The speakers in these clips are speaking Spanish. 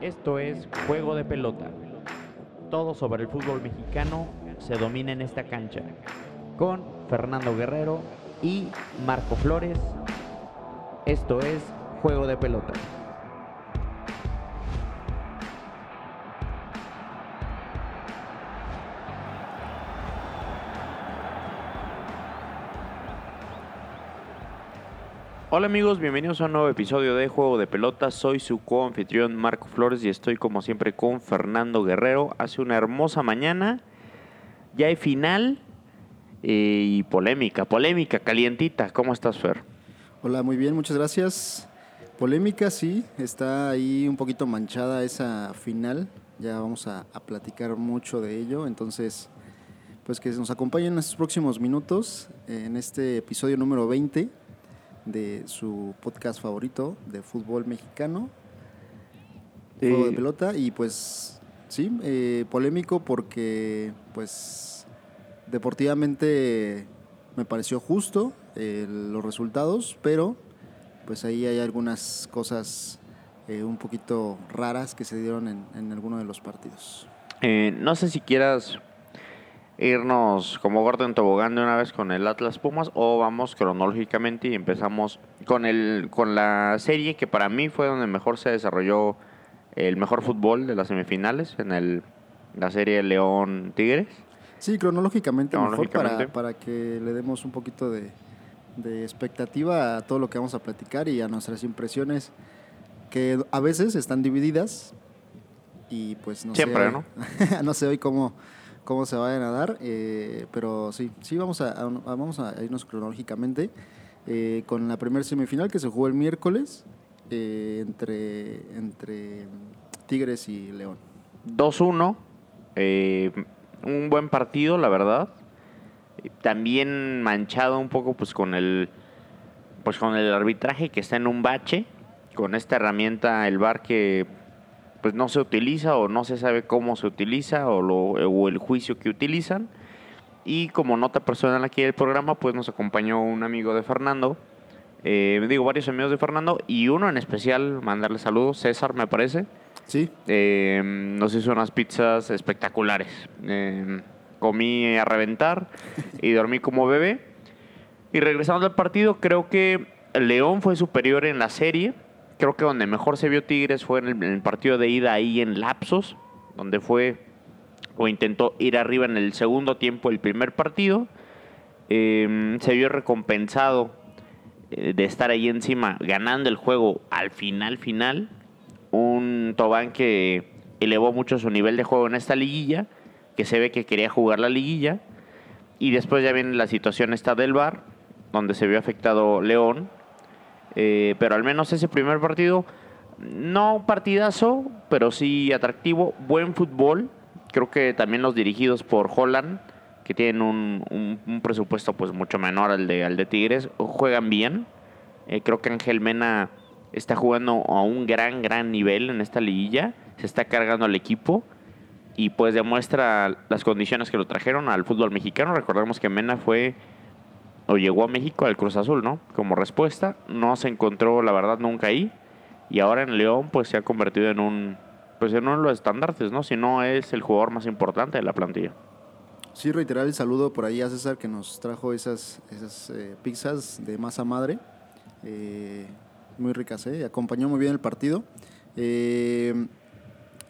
Esto es Juego de Pelota. Todo sobre el fútbol mexicano se domina en esta cancha. Con Fernando Guerrero y Marco Flores. Esto es Juego de Pelota. Hola amigos, bienvenidos a un nuevo episodio de Juego de Pelota. Soy su co-anfitrión Marco Flores y estoy como siempre con Fernando Guerrero. Hace una hermosa mañana, ya hay final eh, y polémica, polémica, calientita. ¿Cómo estás, Fer? Hola, muy bien, muchas gracias. Polémica, sí, está ahí un poquito manchada esa final. Ya vamos a, a platicar mucho de ello, entonces, pues que nos acompañen en estos próximos minutos en este episodio número 20 de su podcast favorito de fútbol mexicano, juego de Eh, pelota, y pues sí, eh, polémico porque pues deportivamente me pareció justo eh, los resultados, pero pues ahí hay algunas cosas eh, un poquito raras que se dieron en, en alguno de los partidos. Eh, no sé si quieras irnos como gordo en tobogán de una vez con el Atlas Pumas o vamos cronológicamente y empezamos con el con la serie que para mí fue donde mejor se desarrolló el mejor fútbol de las semifinales en el la serie León Tigres. Sí, cronológicamente, mejor para, para que le demos un poquito de, de expectativa a todo lo que vamos a platicar y a nuestras impresiones que a veces están divididas y pues no Siempre, sé, ¿no? no sé hoy cómo, cómo se vayan a dar, eh, pero sí, sí vamos a, vamos a irnos cronológicamente eh, con la primera semifinal que se jugó el miércoles eh, entre, entre Tigres y León. 2-1, eh, un buen partido, la verdad. También manchado un poco pues con el pues con el arbitraje que está en un bache, con esta herramienta el VAR que pues no se utiliza o no se sabe cómo se utiliza o, lo, o el juicio que utilizan. Y como nota personal aquí del programa, pues nos acompañó un amigo de Fernando, eh, digo varios amigos de Fernando y uno en especial, mandarle saludos, César me parece. Sí, Eh, nos hizo unas pizzas espectaculares. Eh, comí a reventar y dormí como bebé. Y regresando al partido, creo que León fue superior en la serie. Creo que donde mejor se vio Tigres fue en el, partido de ida ahí en Lapsos, donde fue o intentó ir arriba en el segundo tiempo del primer partido. Eh, se vio recompensado eh, de estar ahí encima ganando el juego al final final un Tobán que elevó mucho su nivel de juego en esta liguilla, que se ve que quería jugar la liguilla, y después ya viene la situación esta del VAR, donde se vio afectado León, Eh, pero al menos ese primer partido, no partidazo, pero sí atractivo, buen fútbol, creo que también los dirigidos por Holland, que tienen un, presupuesto pues mucho menor al de, al de Tigres, juegan bien, eh, creo que Ángel Mena está jugando a un gran, gran nivel en esta liguilla. Se está cargando al equipo y pues demuestra las condiciones que lo trajeron al fútbol mexicano. Recordemos que Mena fue o llegó a México al Cruz Azul, ¿no? Como respuesta, no se encontró la verdad nunca ahí y ahora en León pues se ha convertido en un pues en uno de los estandartes, ¿no? Si no es el jugador más importante de la plantilla. Sí, reiterar el saludo por ahí a César que nos trajo esas, esas eh, pizzas de masa madre. eh, muy ricas, ¿eh? Acompañó muy bien el partido. Eh,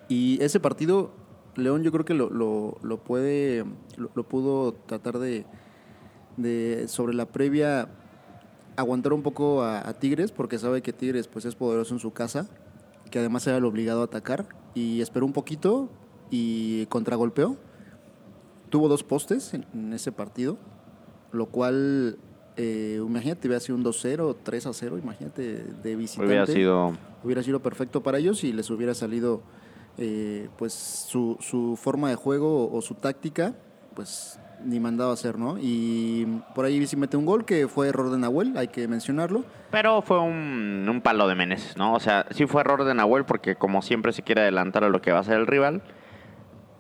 y ese partido, León yo creo que lo, lo, lo puede, lo, lo pudo tratar de, de, sobre la previa, aguantar un poco a, a Tigres, porque sabe que Tigres pues es poderoso en su casa, que además era el obligado a atacar, y esperó un poquito y contragolpeó tuvo dos postes en, en ese partido, lo cual, eh, imagínate, hubiera sido un 2-0, 3-0, imagínate, de visitante. Hubiera sido Hubiera sido perfecto para ellos y les hubiera salido, eh, pues, su, su forma de juego o, su táctica, pues, ni mandado a hacer, ¿no? Y por ahí sí mete un gol que fue error de Nahuel, hay que mencionarlo. Pero fue un, un palo de Meneses, ¿no? O sea, sí fue error de Nahuel porque como siempre se quiere adelantar a lo que va a hacer el rival,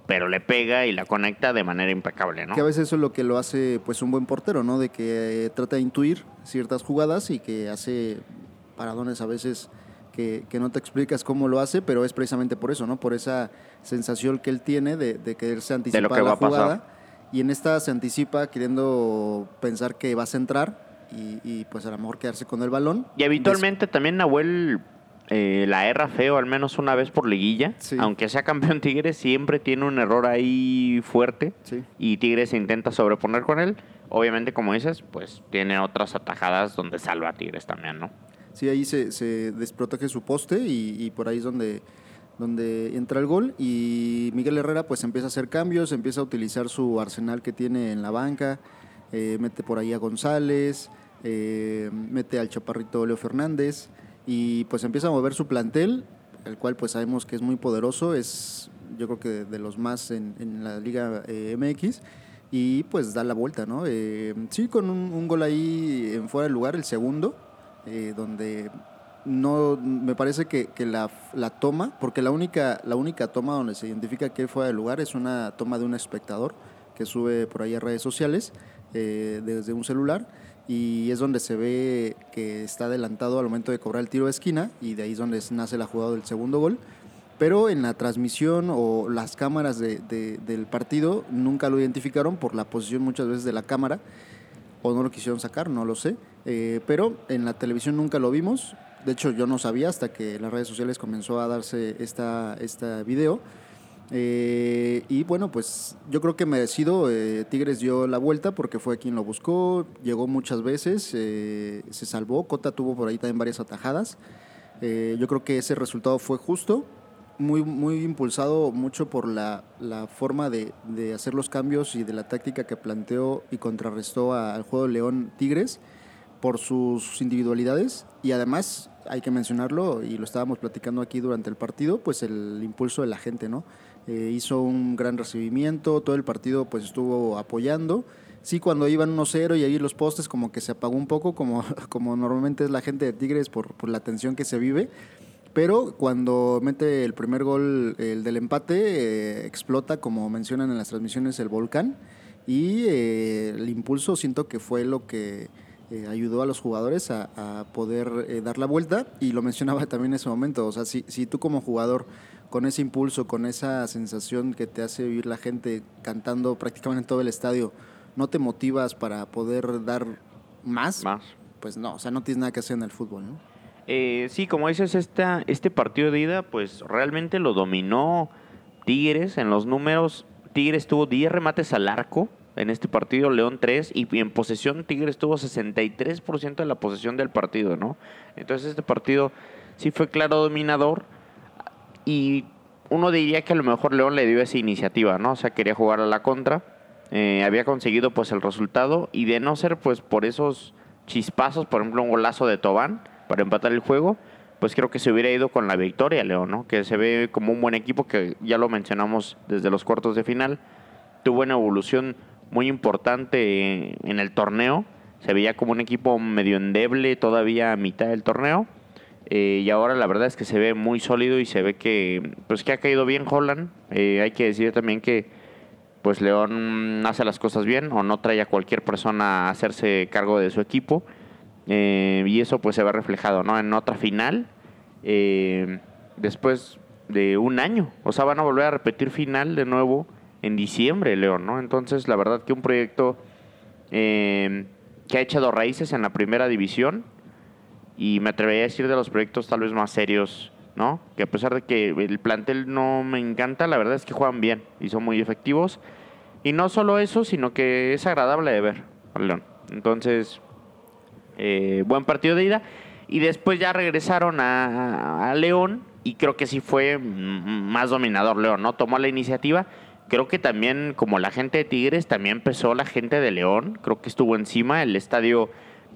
pero le pega y la conecta de manera impecable, ¿no? Que a veces eso es lo que lo hace pues un buen portero, ¿no? De que eh, trata de intuir ciertas jugadas y que hace paradones a veces que, que no te explicas cómo lo hace, pero es precisamente por eso, ¿no? Por esa sensación que él tiene de, de quererse anticipar lo que va la a pasar. Y en esta se anticipa queriendo pensar que vas a entrar y, y, pues a lo mejor quedarse con el balón. Y habitualmente también Nahuel eh, la erra feo al menos una vez por liguilla. Sí. Aunque sea campeón Tigres, siempre tiene un error ahí fuerte. Sí. Y Tigres se intenta sobreponer con él. Obviamente, como dices, pues tiene otras atajadas donde salva a Tigres también, ¿no? Sí, ahí se, se desprotege su poste y, y por ahí es donde, donde entra el gol. Y Miguel Herrera pues empieza a hacer cambios, empieza a utilizar su arsenal que tiene en la banca, eh, mete por ahí a González, eh, mete al chaparrito Leo Fernández y pues empieza a mover su plantel, el cual pues sabemos que es muy poderoso, es yo creo que de, los más en, la Liga eh, MX y pues da la vuelta, ¿no? Sí, con un, un gol ahí en fuera de lugar, el segundo, donde no me parece que, que la, la toma, porque la única, la única toma donde se identifica que fuera de lugar es una toma de un espectador que sube por ahí a redes sociales eh, desde un celular y es donde se ve que está adelantado al momento de cobrar el tiro de esquina y de ahí es donde nace la jugada del segundo gol. Pero en la transmisión o las cámaras de- del partido nunca lo identificaron por la posición muchas veces de la cámara o no lo quisieron sacar, no lo sé. Eh, pero en la televisión nunca lo vimos. De hecho, yo no sabía hasta que las redes sociales comenzó a darse esta, video. Eh, y bueno, pues yo creo que merecido. eh, Tigres dio la vuelta porque fue quien lo buscó, llegó muchas veces, eh, se salvó. Cota tuvo por ahí también varias atajadas. Yo creo que ese resultado fue justo, muy, muy impulsado mucho por la, la forma de, de hacer los cambios y de la táctica que planteó y contrarrestó al juego León Tigres por sus individualidades y además hay que mencionarlo y lo estábamos platicando aquí durante el partido, pues el impulso de la gente, ¿no? Eh, hizo un gran recibimiento, todo el partido pues estuvo apoyando. Sí, cuando iban 1-0 y ahí los postes como que se apagó un poco, como, como normalmente es la gente de Tigres por, por la tensión que se vive. Pero cuando mete el primer gol, el del empate, eh, explota, como mencionan en las transmisiones, el volcán. Y eh, el impulso siento que fue lo que eh, ayudó a los jugadores a, a poder eh, dar la vuelta. Y lo mencionaba también en ese momento. O sea, si, si tú como jugador, con ese impulso, con esa sensación que te hace vivir la gente cantando prácticamente en todo el estadio, no te motivas para poder dar más, Más. pues no, o sea, no tienes nada que hacer en el fútbol, ¿no? Eh, sí, como dices, esta, este partido de ida, pues realmente lo dominó Tigres en los números. Tigres tuvo 10 remates al arco en este partido, León 3, y en posesión Tigres tuvo 63% de la posesión del partido, ¿no? Entonces este partido sí fue claro dominador y uno diría que a lo mejor León le dio esa iniciativa, ¿no? O sea, quería jugar a la contra, eh, había conseguido pues el resultado y de no ser pues por esos chispazos, por ejemplo un golazo de Tobán para empatar el juego, pues creo que se hubiera ido con la victoria León, ¿no? Que se ve como un buen equipo que ya lo mencionamos desde los cuartos de final, tuvo una evolución muy importante en el torneo, se veía como un equipo medio endeble todavía a mitad del torneo. Eh, y ahora la verdad es que se ve muy sólido y se ve que pues que ha caído bien Holland. Eh, hay que decir también que pues León hace las cosas bien o no trae a cualquier persona a hacerse cargo de su equipo. Eh, y eso pues se ve reflejado ¿no? en otra final después de un año. O sea, van a volver a repetir final de nuevo en diciembre, León, ¿no? Entonces, la verdad que un proyecto eh, que ha echado raíces en la primera división y me atrevería a decir de los proyectos tal vez más serios, ¿no? Que a pesar de que el plantel no me encanta, la verdad es que juegan bien y son muy efectivos. Y no solo eso, sino que es agradable de ver León. Entonces, eh, buen partido de ida. Y después ya regresaron a, a León y creo que sí fue más dominador León, ¿no? Tomó la iniciativa. Creo que también, como la gente de Tigres, también empezó la gente de León. Creo que estuvo encima. El estadio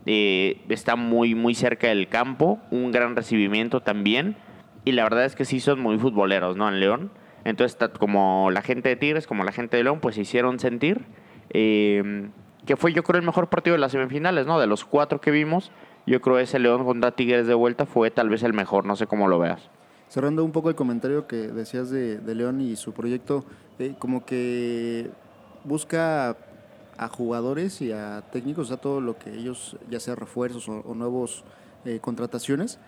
eh, está muy, muy cerca del campo. Un gran recibimiento también. Y la verdad es que sí son muy futboleros, ¿no? En León. Entonces, como la gente de Tigres, como la gente de León, pues se hicieron sentir. Eh, que fue, yo creo, el mejor partido de las semifinales, ¿no? De los cuatro que vimos, yo creo ese León contra Tigres de vuelta fue tal vez el mejor. No sé cómo lo veas. Cerrando un poco el comentario que decías de, de León y su proyecto, eh, como que busca a jugadores y a técnicos, a todo lo que ellos, ya sea refuerzos o, nuevos eh, contrataciones,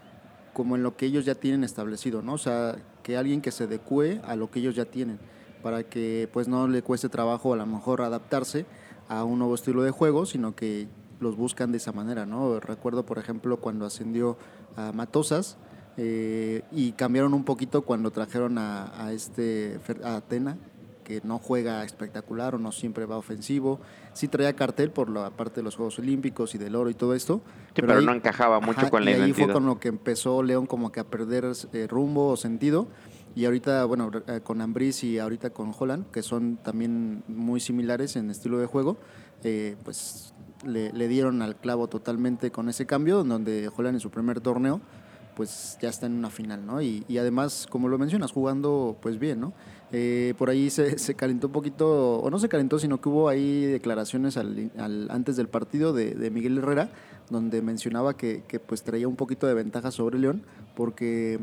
como en lo que ellos ya tienen establecido, ¿no? O sea, que alguien que se adecue a lo que ellos ya tienen, para que pues no le cueste trabajo a lo mejor adaptarse a un nuevo estilo de juego, sino que los buscan de esa manera, ¿no? Recuerdo, por ejemplo, cuando ascendió a Matosas eh, y cambiaron un poquito cuando trajeron a, a este a Atena, que no juega espectacular o no siempre va ofensivo. Sí traía cartel por la parte de los Juegos Olímpicos y del oro y todo esto. Sí, pero, no encajaba mucho con la y ahí fue con lo que empezó León como que a perder eh, rumbo o sentido. Y ahorita, bueno, eh, con Ambris y ahorita con Holland, que son también muy similares en estilo de juego, eh, pues le, le, dieron al clavo totalmente con ese cambio, donde Holland en su primer torneo, pues ya está en una final, ¿no? Y, además, como lo mencionas, jugando pues bien, ¿no? Eh, por ahí se, se, calentó un poquito, o no se calentó, sino que hubo ahí declaraciones al, al, antes del partido de, Miguel Herrera, donde mencionaba que, que, pues traía un poquito de ventaja sobre León, porque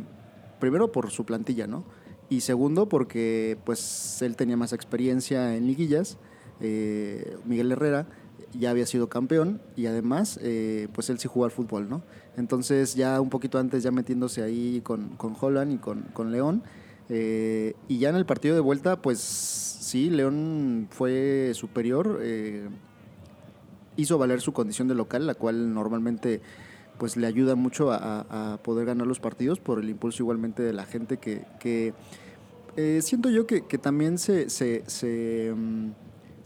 primero por su plantilla, ¿no? Y segundo porque pues él tenía más experiencia en liguillas, eh, Miguel Herrera ya había sido campeón y además eh, pues él sí jugó al fútbol, ¿no? Entonces ya un poquito antes ya metiéndose ahí con, con Holland y con, con León, eh, y ya en el partido de vuelta, pues sí, León fue superior, eh, hizo valer su condición de local, la cual normalmente pues le ayuda mucho a, poder ganar los partidos por el impulso igualmente de la gente que, eh, siento yo que, también se, se, um,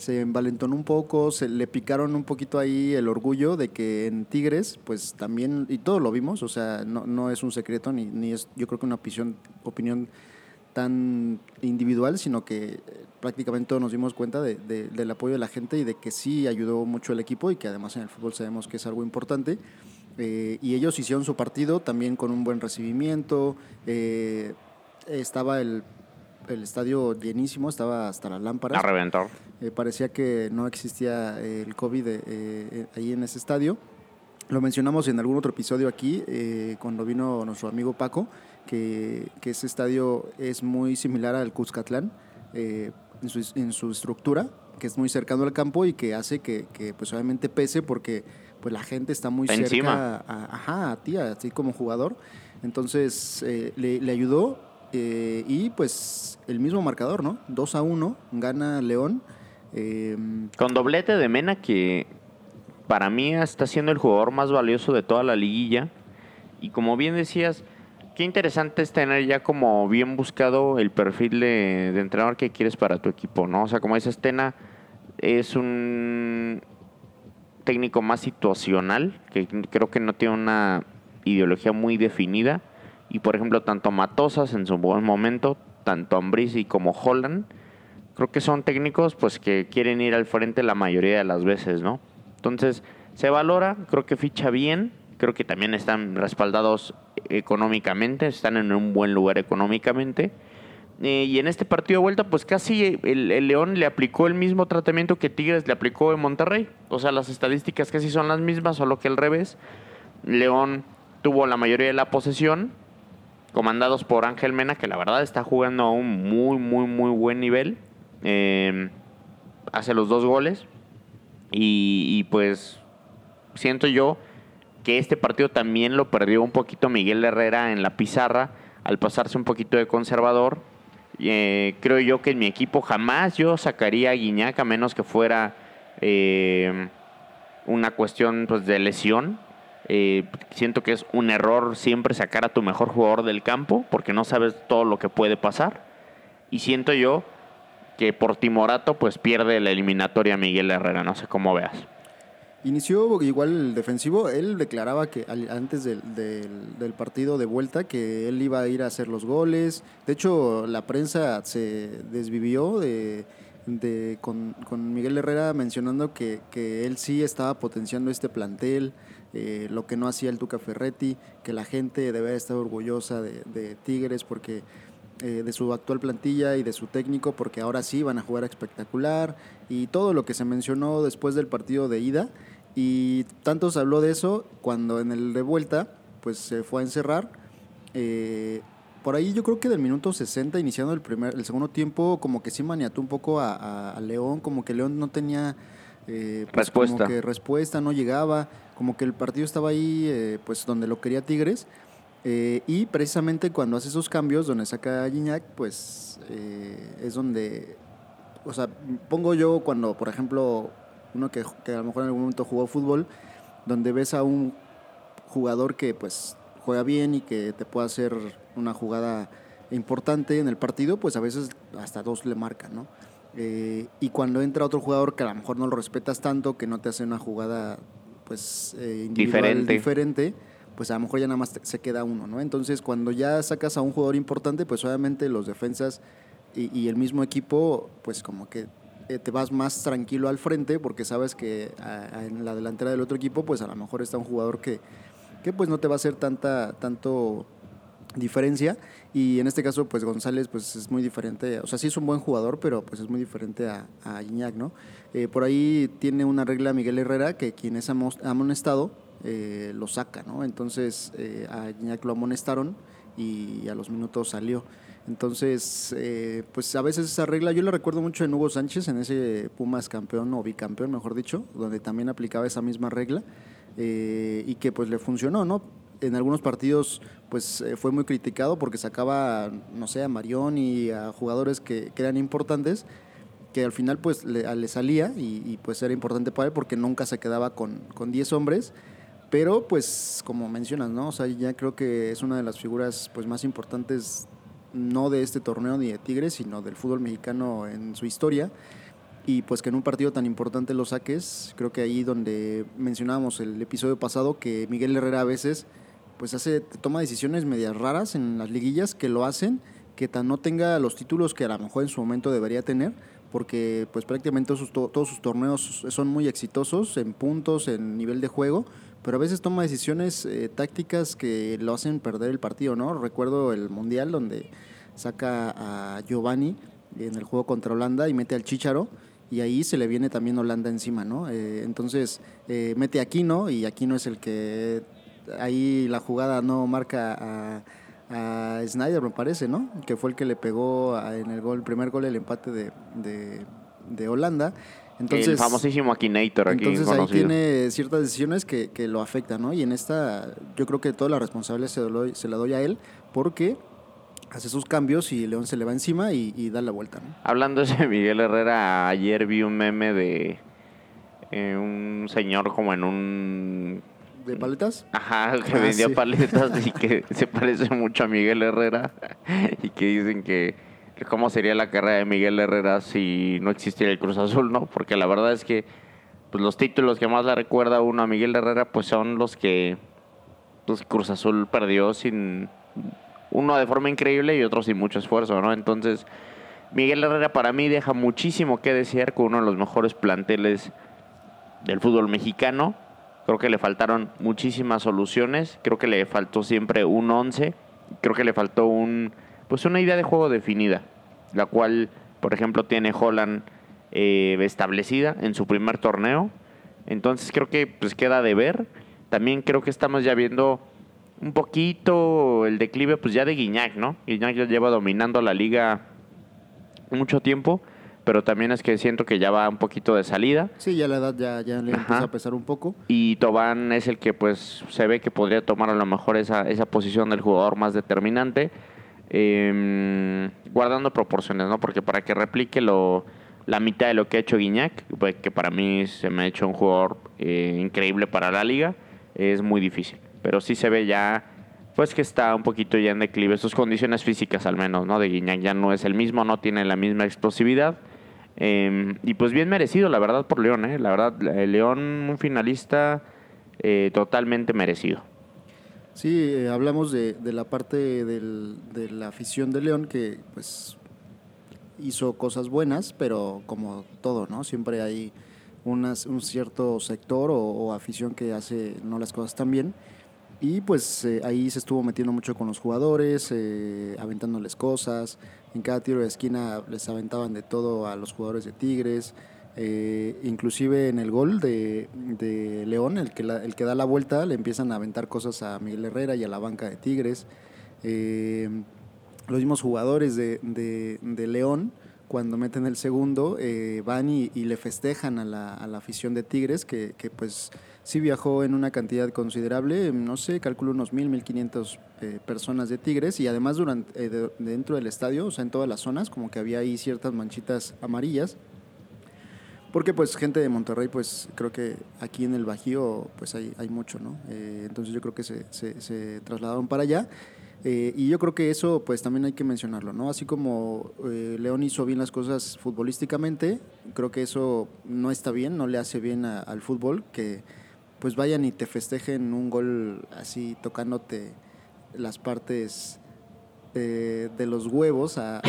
se, envalentonó un poco, se le picaron un poquito ahí el orgullo de que en Tigres, pues también, y todo lo vimos, o sea, no, no es un secreto ni, ni es yo creo que una opinión, opinión tan individual, sino que prácticamente todos nos dimos cuenta de, de, del apoyo de la gente y de que sí ayudó mucho el equipo y que además en el fútbol sabemos que es algo importante. Eh, y ellos hicieron su partido también con un buen recibimiento. Eh, estaba el, el, estadio llenísimo, estaba hasta las lámparas. A reventar. Eh, parecía que no existía el COVID eh, ahí en ese estadio. Lo mencionamos en algún otro episodio aquí, eh, cuando vino nuestro amigo Paco, que, que, ese estadio es muy similar al Cuscatlán eh, en, su, en, su, estructura, que es muy cercano al campo y que hace que, que pues obviamente pese porque pues la gente está muy cerca a, ajá, a ti, a ti como jugador. Entonces eh, le, le, ayudó eh, y pues el mismo marcador, ¿no? 2 a 1, gana León. Eh, Con doblete de Mena que para mí está siendo el jugador más valioso de toda la liguilla. Y como bien decías, qué interesante es tener ya como bien buscado el perfil de, de entrenador que quieres para tu equipo, ¿no? O sea, como dices, Tena es un técnico más situacional, que creo que no tiene una ideología muy definida. Y por ejemplo, tanto Matosas en su buen momento, tanto Ambrisi como Holland, creo que son técnicos pues que quieren ir al frente la mayoría de las veces, ¿no? Entonces, se valora, creo que ficha bien, creo que también están respaldados económicamente, están en un buen lugar económicamente. Eh, y en este partido de vuelta, pues casi el, el, León le aplicó el mismo tratamiento que Tigres le aplicó en Monterrey. O sea, las estadísticas casi son las mismas, solo que al revés. León tuvo la mayoría de la posesión, comandados por Ángel Mena, que la verdad está jugando a un muy, muy, muy buen nivel. Eh, hace los dos goles. Y, pues siento yo que este partido también lo perdió un poquito Miguel Herrera en la pizarra al pasarse un poquito de conservador. Eh, creo yo que en mi equipo jamás yo sacaría a Guiñac a menos que fuera eh, una cuestión pues, de lesión. Eh, siento que es un error siempre sacar a tu mejor jugador del campo porque no sabes todo lo que puede pasar. Y siento yo que por Timorato pues pierde la eliminatoria Miguel Herrera, no sé cómo veas. Inició igual el defensivo, él declaraba que antes del, del, partido de vuelta que él iba a ir a hacer los goles. De hecho, la prensa se desvivió de, de con, con, Miguel Herrera mencionando que, que, él sí estaba potenciando este plantel, eh, lo que no hacía el Tuca Ferretti, que la gente debe estar orgullosa de Tigres porque eh, de su actual plantilla y de su técnico, porque ahora sí van a jugar espectacular y todo lo que se mencionó después del partido de ida. Y tanto se habló de eso cuando en el de vuelta pues se fue a encerrar. Eh, por ahí yo creo que del minuto 60, iniciando el, primer, el segundo tiempo, como que sí maniató un poco a, a, a León, como que León no tenía eh, pues respuesta. Como que respuesta, no llegaba, como que el partido estaba ahí, eh, pues donde lo quería Tigres. Eh, y precisamente cuando hace esos cambios, donde saca a Gignac, pues eh, es donde, o sea, pongo yo cuando, por ejemplo, uno que, que a lo mejor en algún momento jugó fútbol, donde ves a un jugador que pues juega bien y que te puede hacer una jugada importante en el partido, pues a veces hasta dos le marcan, ¿no? Eh, y cuando entra otro jugador que a lo mejor no lo respetas tanto, que no te hace una jugada pues eh, Diferente. diferente, pues a lo mejor ya nada más se queda uno, ¿no? Entonces cuando ya sacas a un jugador importante, pues obviamente los defensas y, el mismo equipo, pues como que eh, te vas más tranquilo al frente porque sabes que en la delantera del otro equipo, pues a lo mejor está un jugador que, que pues no te va a hacer tanta, tanto diferencia y en este caso pues González pues es muy diferente, o sea sí es un buen jugador pero pues es muy diferente a, a Iñak, ¿no? Eh, por ahí tiene una regla Miguel Herrera que quien es amonestado eh, lo saca, ¿no? Entonces eh, a Iñak lo amonestaron y a los minutos salió. Entonces, eh, pues a veces esa regla, yo la recuerdo mucho en Hugo Sánchez, en ese Pumas campeón o bicampeón, mejor dicho, donde también aplicaba esa misma regla y que pues le funcionó, ¿no? En algunos partidos pues fue muy criticado porque sacaba, no sé, a Marión y a jugadores que, eran importantes, que al final pues le salía y, y, pues era importante para él porque nunca se quedaba con, con 10 hombres. Pero pues como mencionas, ¿no? O sea, ya creo que es una de las figuras pues más importantes no de este torneo ni de Tigres, sino del fútbol mexicano en su historia. Y pues que en un partido tan importante lo saques, creo que ahí donde mencionábamos el episodio pasado que Miguel Herrera a veces pues hace toma decisiones medias raras en las liguillas que lo hacen que tan no tenga los títulos que a lo mejor en su momento debería tener, porque pues prácticamente todos sus, to- todos sus torneos son muy exitosos en puntos, en nivel de juego, pero a veces toma decisiones eh, tácticas que lo hacen perder el partido, ¿no? Recuerdo el Mundial donde saca a Giovanni en el juego contra Holanda y mete al Chicharo y ahí se le viene también Holanda encima, ¿no? Eh, entonces eh, mete a Aquino y Aquino es el que ahí la jugada no marca a, a Snyder, me parece, ¿no? Que fue el que le pegó en el gol, el primer gol, el empate de, de, de Holanda. Entonces, el famosísimo Akinator aquí entonces ahí tiene ciertas decisiones que, que lo afectan, ¿no? Y en esta yo creo que toda la responsabilidad se, doy- se la doy a él porque hace sus cambios y León se le va encima y, y da la vuelta, ¿no? Hablando de Miguel Herrera, ayer vi un meme de eh, un señor como en un... ¿De paletas? Ajá, que Ah, vendía sí. paletas y que se parece mucho a Miguel Herrera y que dicen que, que cómo sería la carrera de Miguel Herrera si no existiera el Cruz Azul, ¿no? Porque la verdad es que pues, los títulos que más le recuerda uno a Miguel Herrera pues son los que pues, Cruz Azul perdió sin uno de forma increíble y otro sin mucho esfuerzo, ¿no? Entonces, Miguel Herrera para mí deja muchísimo que desear con uno de los mejores planteles del fútbol mexicano. Creo que le faltaron muchísimas soluciones. Creo que le faltó siempre un 11. Creo que le faltó un pues una idea de juego definida, la cual, por ejemplo, tiene Holland eh, establecida en su primer torneo. Entonces creo que pues queda de ver. También creo que estamos ya viendo un poquito el declive pues ya de Guiñac, ¿no? Guiñac ya lleva dominando la liga mucho tiempo, pero también es que siento que ya va un poquito de salida. Sí, ya la edad ya, ya le empieza a pesar un poco. Y Tobán es el que pues se ve que podría tomar a lo mejor esa, esa posición del jugador más determinante, eh, guardando proporciones, ¿no? Porque para que replique lo, la mitad de lo que ha hecho Guiñac, pues, que para mí se me ha hecho un jugador eh, increíble para la liga, es muy difícil. Pero sí se ve ya, pues que está un poquito ya en declive, sus condiciones físicas al menos, ¿no? De Guiñac ya no es el mismo, no tiene la misma explosividad. Eh, y pues bien merecido, la verdad, por León, ¿eh? La verdad, el León, un finalista eh, totalmente merecido. Sí, eh, hablamos de, de la parte del- de la afición de León que pues hizo cosas buenas, pero como todo, ¿no? Siempre hay un cierto sector o, o afición que hace no las cosas tan bien. Y pues eh, ahí se estuvo metiendo mucho con los jugadores, eh, aventándoles cosas. En cada tiro de esquina les aventaban de todo a los jugadores de Tigres. Eh, inclusive en el gol de, de León, el que, la- el que da la vuelta, le empiezan a aventar cosas a Miguel Herrera y a la banca de Tigres. Eh, los mismos jugadores de, de- León, cuando meten el segundo, eh, van y, le festejan a la, afición de Tigres, que, pues sí viajó en una cantidad considerable, no sé, calculo unos mil, mil quinientos eh, personas de Tigres, y además durante, eh, dentro del estadio, o sea, en todas las zonas, como que había ahí ciertas manchitas amarillas. Porque pues gente de Monterrey, pues creo que aquí en el Bajío pues hay, hay mucho, ¿no? entonces yo creo que se, se, trasladaron para allá. Eh, y yo creo que eso pues también hay que mencionarlo, ¿no? Así como eh, León hizo bien las cosas futbolísticamente, creo que eso no está bien, no le hace bien al fútbol, que pues vayan y te festejen un gol así tocándote las partes eh, de los huevos a,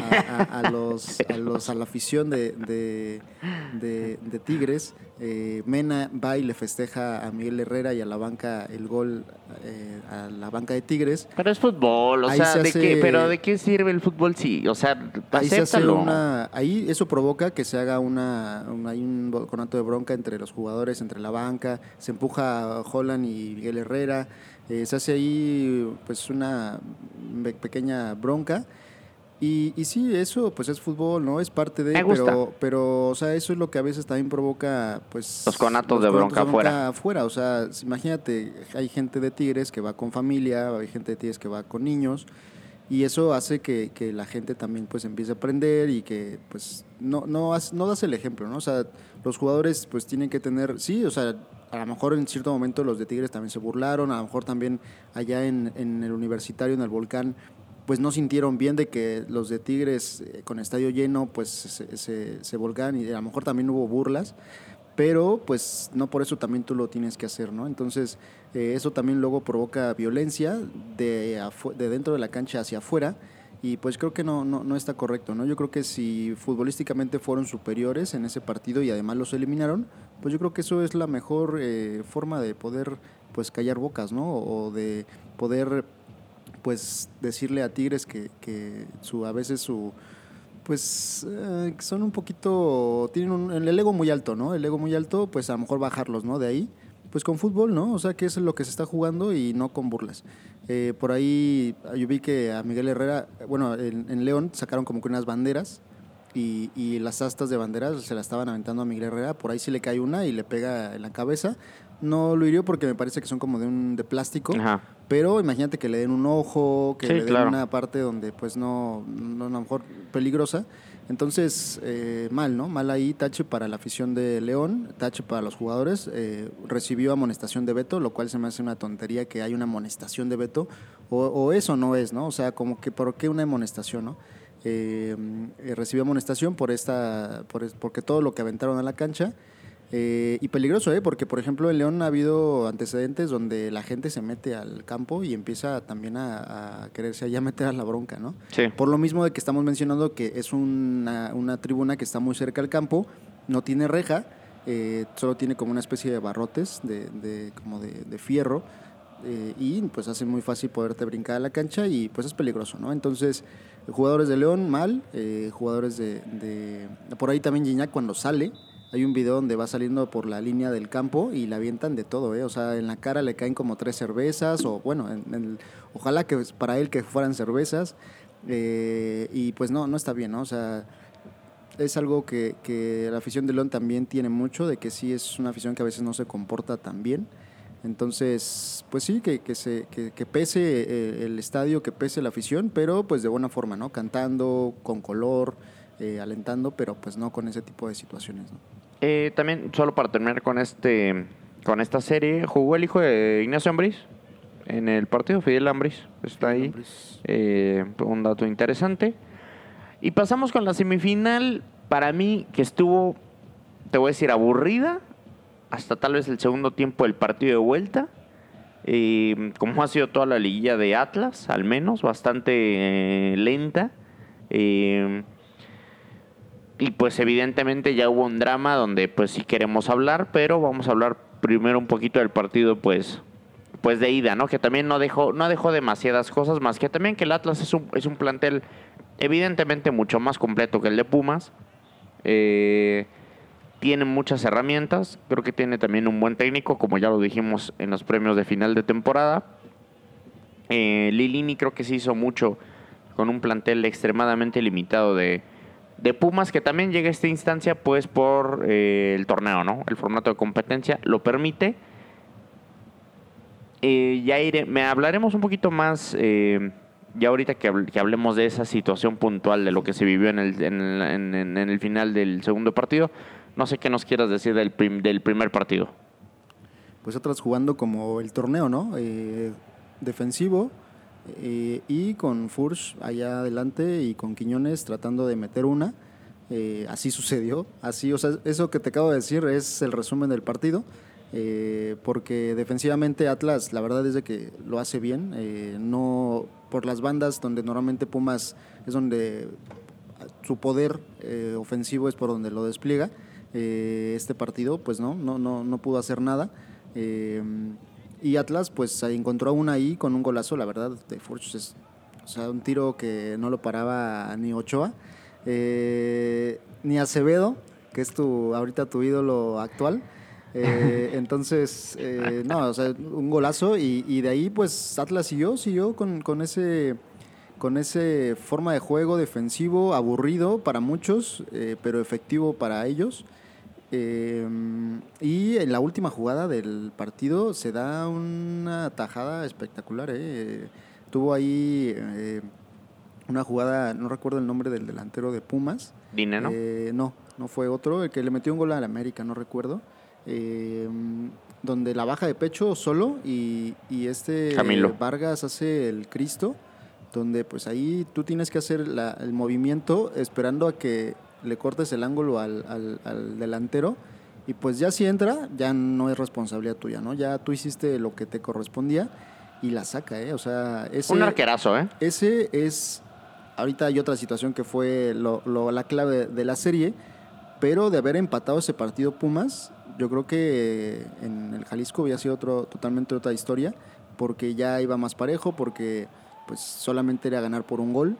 los, a, los, a la afición de, de, Tigres. Eh, Mena va y le festeja a Miguel Herrera y a la banca el gol eh, a la banca de Tigres. Pero es fútbol, o sea, ¿de qué, pero ¿de qué sirve el fútbol? Sí, o sea, ahí, se hace una, ahí eso provoca que se haga una, hay un conato de bronca entre los jugadores, entre la banca, se empuja a Holland y Miguel Herrera. Eh, se hace ahí pues una pequeña bronca. Y, y, sí, eso pues es fútbol, ¿no? Es parte de... Pero, pero, o sea, eso es lo que a veces también provoca, pues... Los conatos de bronca, afuera. afuera. O sea, imagínate, hay gente de Tigres que va con familia, hay gente de Tigres que va con niños, y eso hace que, que la gente también pues empiece a aprender y que pues no, no, no das el ejemplo, ¿no? O sea, los jugadores pues tienen que tener, sí, o sea, a lo mejor en cierto momento los de Tigres también se burlaron, a lo mejor también allá en, en el universitario, en el volcán, pues no sintieron bien de que los de Tigres eh, con estadio lleno pues se, se, se volcan y a lo mejor también hubo burlas, pero pues no por eso también tú lo tienes que hacer, ¿no? Entonces eh, eso también luego provoca violencia de, de dentro de la cancha hacia afuera y pues creo que no, no, no, está correcto, ¿no? Yo creo que si futbolísticamente fueron superiores en ese partido y además los eliminaron, pues yo creo que eso es la mejor eh, forma de poder pues callar bocas, ¿no? O de poder pues decirle a Tigres que, que su, a veces su pues eh, son un poquito, tienen el ego muy alto, ¿no? El ego muy alto, pues a lo mejor bajarlos, ¿no? De ahí pues con fútbol, ¿no? O sea, que es lo que se está jugando y no con burlas. Eh, por ahí yo vi que a Miguel Herrera, bueno, en, León sacaron como que unas banderas y, y, las astas de banderas se las estaban aventando a Miguel Herrera. Por ahí sí le cae una y le pega en la cabeza. No lo hirió porque me parece que son como de un de plástico. Pero imagínate que le den un ojo, que le den una parte donde pues no, no, a lo mejor peligrosa. Entonces, eh, mal, ¿no? Mal ahí, tache para la afición de León, tache para los jugadores. Eh, recibió amonestación de Beto, lo cual se me hace una tontería que hay una amonestación de Beto. O, eso no es, ¿no? O sea, como que, ¿por qué una amonestación, no? Eh, recibió amonestación por esta, por, porque todo lo que aventaron a la cancha eh, y peligroso, ¿eh? Porque, por ejemplo, en León ha habido antecedentes donde la gente se mete al campo y empieza también a, quererse allá meter a la bronca, ¿no? Sí. Por lo mismo de que estamos mencionando que es una, una tribuna que está muy cerca al campo, no tiene reja, eh, solo tiene como una especie de barrotes de, de como de, de fierro eh, y pues hace muy fácil poderte brincar a la cancha y pues es peligroso, ¿no? Entonces, jugadores de León, mal, eh, jugadores de, de... Por ahí también Gignac cuando sale hay un video donde va saliendo por la línea del campo y la avientan de todo, ¿eh? O sea, en la cara le caen como tres cervezas, o bueno, en, ojalá que para él que fueran cervezas. Eh, y pues no, no está bien, ¿no? O sea, es algo que, la afición de León también tiene mucho, de que sí es una afición que a veces no se comporta tan bien. Entonces, pues sí, que, que se, pese eh, el estadio, que pese la afición, pero pues de buena forma, ¿no? Cantando, con color, eh, alentando, pero pues no con ese tipo de situaciones, ¿no? Eh, también, solo para terminar con este con esta serie, jugó el hijo de Ignacio Ambriz en el partido, Fidel Ambriz, está ahí. Eh, un dato interesante. Y pasamos con la semifinal, para mí, que estuvo, te voy a decir, aburrida, hasta tal vez el segundo tiempo del partido de vuelta. Eh, como ha sido toda la liguilla de Atlas, al menos, bastante lenta. Y pues evidentemente ya hubo un drama donde pues sí queremos hablar, pero vamos a hablar primero un poquito del partido pues pues de ida, ¿no? Que también no dejó no dejó demasiadas cosas más que también que el Atlas es un, es un plantel evidentemente mucho más completo que el de Pumas. Eh, tiene muchas herramientas, creo que tiene también un buen técnico, como ya lo dijimos en los premios de final de temporada. Eh, Lilini creo que se hizo mucho con un plantel extremadamente limitado de, de Pumas que también llega a esta instancia pues por eh, el torneo, ¿no? El formato de competencia lo permite. Eh, ya iré, me hablaremos un poquito más eh, ya ahorita que, hable- que hablemos de esa situación puntual de lo que se vivió en el, en, el- final del segundo partido. No sé qué nos quieras decir del, prim- del primer partido. Pues otras jugando como el torneo, ¿no? Defensivo eh, y con Furch allá adelante y con Quiñones tratando de meter una. Eh, así sucedió, así, o sea, eso que te acabo de decir es el resumen del partido, eh, porque defensivamente Atlas, la verdad es de que lo hace bien, eh, no por las bandas donde normalmente Pumas es donde su poder ofensivo es por donde lo despliega. Este partido, pues no, no, no, no pudo hacer nada. Y Atlas, pues encontró una ahí con un golazo, la verdad, de Furch. Es, o sea, un tiro que no lo paraba ni Ochoa, eh, ni Acevedo, que es tu, ahorita tu ídolo actual. Eh, entonces, eh, no, o sea, un golazo y, y de ahí pues Atlas siguió, siguió con, con ese con ese forma de juego defensivo aburrido para muchos, pero efectivo para ellos. Eh, y en la última jugada del partido se da una tajada espectacular. eh. Tuvo ahí eh, una jugada, no recuerdo el nombre del delantero de Pumas. Dinero. Eh, no, no fue otro, el que le metió un gol al América, no recuerdo. Eh, donde la baja de pecho solo y, y este Camilo. Vargas hace el Cristo, donde pues ahí tú tienes que hacer la- el movimiento esperando a que le cortes el ángulo al, al- al delantero y pues ya si entra ya no es responsabilidad tuya, ¿no? Ya tú hiciste lo que te correspondía y la saca, ¿eh? O sea, ese... Un arquerazo, ¿eh? Ese es. Ahorita hay otra situación que fue lo- lo- la clave de la serie, pero de haber empatado ese partido Pumas, yo creo que en el Jalisco había sido otro, totalmente otra historia, porque ya iba más parejo, porque pues solamente era ganar por un gol.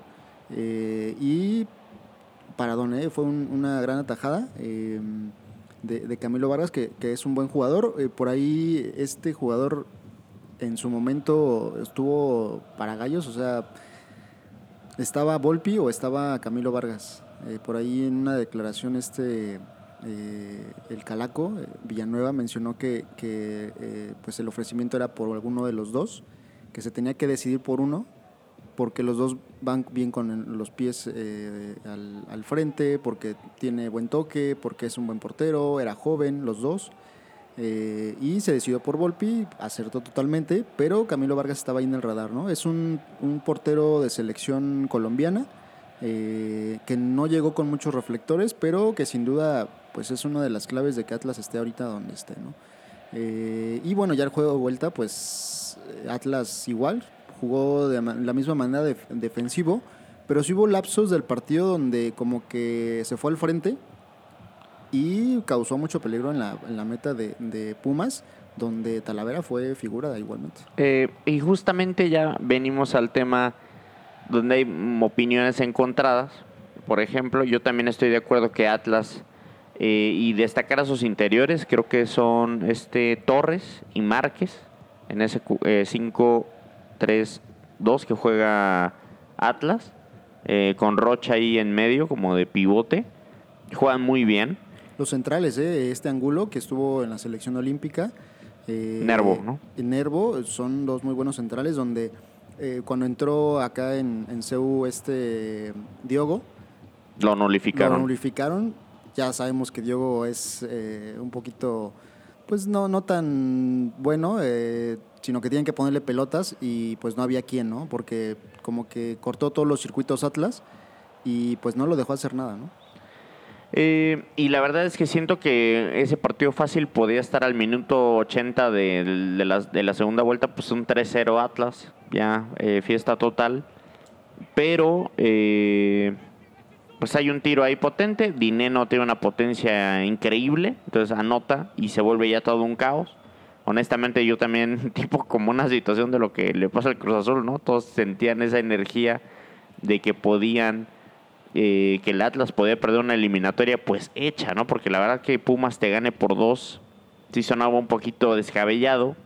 eh, y Paradón, ¿eh? fue un- una gran atajada eh, de, Camilo Vargas, que, es un buen jugador. Eh, por ahí este jugador en su momento estuvo para gallos, o sea, estaba Volpi o estaba Camilo Vargas. Eh, por ahí en una declaración este eh, el Calaco Villanueva mencionó que, que, pues el ofrecimiento era por alguno de los dos, que se tenía que decidir por uno, porque los dos van bien con los pies eh, al, frente, porque tiene buen toque, porque es un buen portero, era joven los dos. Eh, y se decidió por Volpi, acertó totalmente, pero Camilo Vargas estaba ahí en el radar, ¿no? Es un, un portero de selección colombiana eh, que no llegó con muchos reflectores, pero que sin duda pues es una de las claves de que Atlas esté ahorita donde esté, ¿no? Y bueno, ya el juego de vuelta, pues Atlas igual, jugó de la misma manera de, defensivo, pero sí hubo lapsos del partido donde como que se fue al frente y causó mucho peligro en la, meta de, Pumas, donde Talavera fue figura igualmente. Eh, y justamente ya venimos al tema donde hay opiniones encontradas. Por ejemplo, yo también estoy de acuerdo que Atlas eh, y destacar a sus interiores, creo que son este Torres y Márquez en ese cu- eh, 5-3-2 que juega Atlas, eh, con Rocha ahí en medio como de pivote. Juegan muy bien. Los centrales, ¿eh? este Angulo que estuvo en la selección olímpica. eh, Nervo, ¿no? y Nervo son dos muy buenos centrales donde eh, cuando entró acá en, en CEU este Diogo, Lo lo nulificaron. nulificaron. Ya sabemos que Diogo es eh, un poquito, pues no, no tan bueno, eh, sino que tienen que ponerle pelotas y pues no había quien, ¿no? Porque como que cortó todos los circuitos Atlas y pues no lo dejó hacer nada, ¿no? Eh, y la verdad es que siento que ese partido fácil podía estar al minuto 80 de, de la, segunda vuelta, pues un 3-0 Atlas, ya eh, fiesta total. Pero, eh, pues hay un tiro ahí potente, Dineno tiene una potencia increíble, entonces anota y se vuelve ya todo un caos. Honestamente yo también, tipo como una situación de lo que le pasa al Cruz Azul, ¿no? Todos sentían esa energía de que podían eh, que el Atlas podía perder una eliminatoria pues hecha, ¿no? Porque la verdad que Pumas te gane por dos, sí sonaba un poquito descabellado.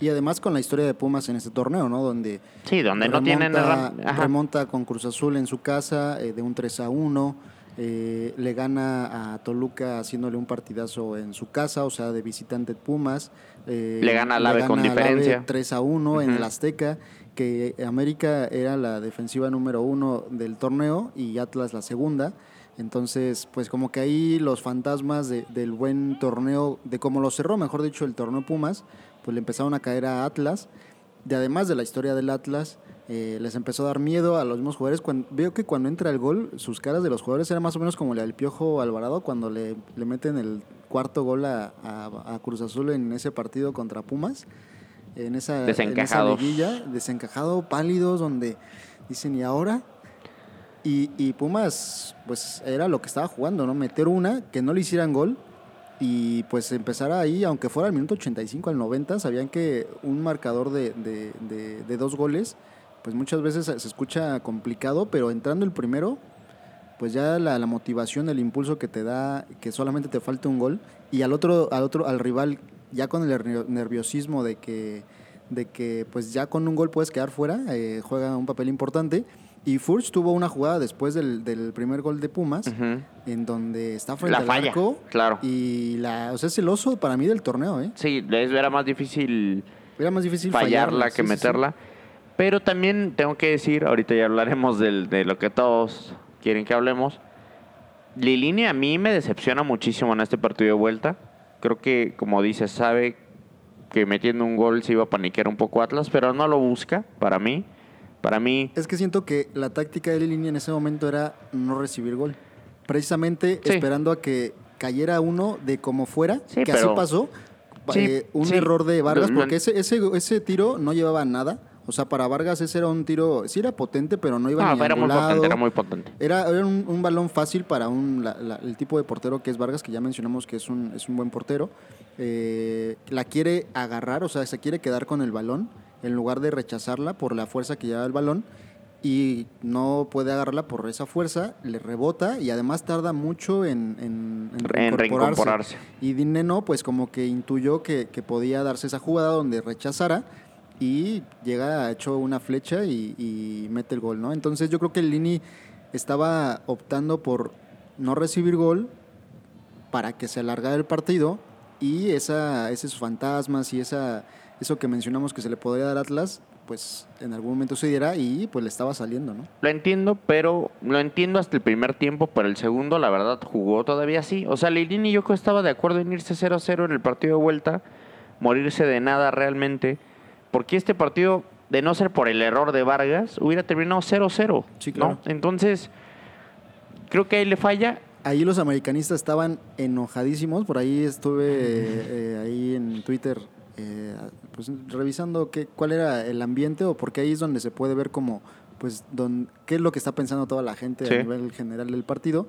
Y además con la historia de Pumas en este torneo, ¿no? Donde Sí, donde no tienen... remonta, Ajá. remonta con Cruz Azul en su casa eh, de un 3 a 1. eh, le gana a Toluca haciéndole un partidazo en su casa, o sea, de visitante Pumas. Eh, Le gana al AVE con diferencia. 3 a 1 en el Azteca, que América era la defensiva número uno del torneo y Atlas la segunda. Entonces, pues como que ahí los fantasmas de- del buen torneo, de cómo lo cerró, mejor dicho, el torneo Pumas, pues le empezaron a caer a Atlas. De además de la historia del Atlas, eh, les empezó a dar miedo a los mismos jugadores. Cuando, veo que cuando entra el gol, sus caras de los jugadores eran más o menos como la del Piojo Alvarado cuando le, le meten el cuarto gol a, a- a Cruz Azul en ese partido contra Pumas. En esa, en esa Desencajados. liguilla, desencajado, pálidos, donde dicen, ¿y ahora? Y, y Pumas, pues era lo que estaba jugando, ¿no? Meter una, que no le hicieran gol y pues empezar ahí, aunque fuera al minuto 85 al 90, sabían que un marcador de, de- de- de dos goles, pues muchas veces se escucha complicado, pero entrando el primero, pues ya la, la motivación, el impulso que te da, que solamente te falta un gol, y al otro, al otro, al rival, ya con el nervio- nerviosismo de que, de que pues ya con un gol puedes quedar fuera, eh, juega un papel importante. Y Furch tuvo una jugada después del, del primer gol de Pumas, en donde está frente La al falla, arco. claro. Y la, o sea, es el oso para mí del torneo, ¿eh? Sí, era más difícil Era más difícil fallarla fallarla, que sí, sí, sí. Pero también tengo que decir, ahorita ya hablaremos del- de lo que todos quieren que hablemos. Lilini a mí me decepciona muchísimo en este partido de vuelta. Creo que, como dices, sabe que metiendo un gol se iba a paniquear un poco Atlas, pero no lo busca, para mí. Para mí, Es que siento que la táctica de Lilini en ese momento era no recibir gol. Precisamente Sí. esperando a que cayera uno de como fuera, Sí, que así pasó. Sí, eh, un error de Vargas, porque ese, ese, ese tiro no llevaba nada. O sea, para Vargas ese era un tiro, sí era potente, pero no iba no, ni era muy potente, era muy potente. Era, era un, un balón fácil para un, la- la- el tipo de portero que es Vargas, que ya mencionamos que es un, es un buen portero. Eh, la quiere agarrar, o sea, se quiere quedar con el balón en lugar de rechazarla por la fuerza que lleva el balón y no puede agarrarla por esa fuerza, le rebota y además tarda mucho en, en, En reincorporarse. Y Dineno, pues como que intuyó que, que podía darse esa jugada donde rechazara y llega hecho una flecha y, mete el gol, ¿no? Entonces yo creo que Lini estaba optando por no recibir gol para que se alargara el partido y esa, esos fantasmas y esa, eso que mencionamos que se le podría dar a Atlas, pues en algún momento se diera y pues le estaba saliendo, ¿no? Lo entiendo, pero lo entiendo hasta el primer tiempo, pero el segundo, la verdad, jugó todavía así. O sea, Lilini yo estaba de acuerdo en irse 0-0 en el partido de vuelta, morirse de nada realmente, porque este partido, de no ser por el error de Vargas, hubiera terminado 0-0. Sí, ¿no? claro. Entonces, creo que ahí le falla. Ahí los americanistas estaban enojadísimos, por ahí estuve eh, ahí en Twitter eh, pues, revisando qué, cuál era el ambiente o porque ahí es donde se puede ver como pues don, qué es lo que está pensando toda la gente Sí. a nivel general del partido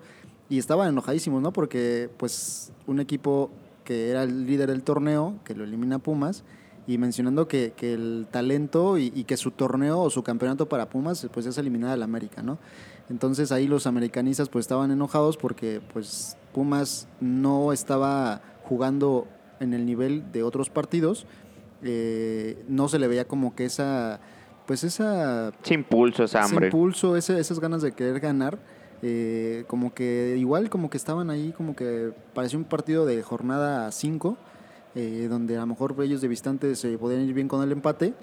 y estaban enojadísimos, ¿no? Porque pues un equipo que era el líder del torneo, que lo elimina Pumas y mencionando que, que el talento y, y que su torneo o su campeonato para Pumas pues es eliminar al América, ¿no? Entonces ahí los americanistas pues estaban enojados porque pues Pumas no estaba jugando en el nivel de otros partidos, eh, no se le veía como que esa pues esa Ese impulso, esa ese hambre. impulso, ese- esas ganas de querer ganar, eh, como que igual como que estaban ahí, como que parecía un partido de jornada 5, donde a lo mejor ellos de visitantes se podían ir bien con el empate,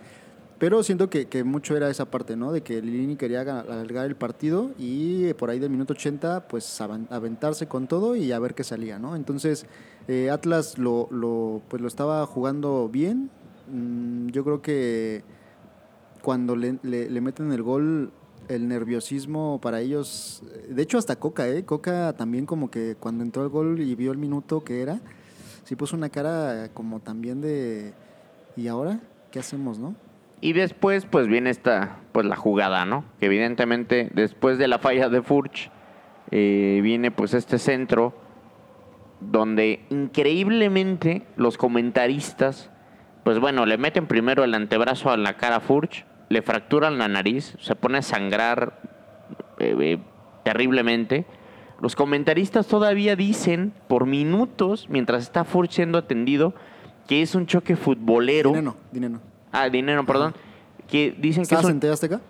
pero siento que, mucho era esa parte, ¿no? De que Lilini quería ga- alargar el partido y eh, por ahí del minuto 80, pues aventarse con todo y a ver qué salía, ¿no? Entonces, eh, Atlas lo, pues, lo estaba jugando bien. Mm, yo creo que cuando le, le- le meten el gol, el nerviosismo para ellos, eh, de hecho hasta Coca, ¿eh? Coca también como que cuando entró el gol y vio el minuto que era, sí puso una cara como también de, ¿y ahora qué hacemos, no? Y después, pues viene esta, pues la jugada, ¿no? Que evidentemente, después de la falla de Furch, eh, viene pues este centro donde increíblemente los comentaristas, pues bueno, le meten primero el antebrazo a la cara a Furch, le fracturan la nariz, se pone a sangrar eh, eh, terriblemente. Los comentaristas todavía dicen por minutos, mientras está Furch siendo atendido, que es un choque futbolero. Dinero, dinero. Ah, dinero, perdón. Que dicen que es ¿Estabas un... en TV Azteca?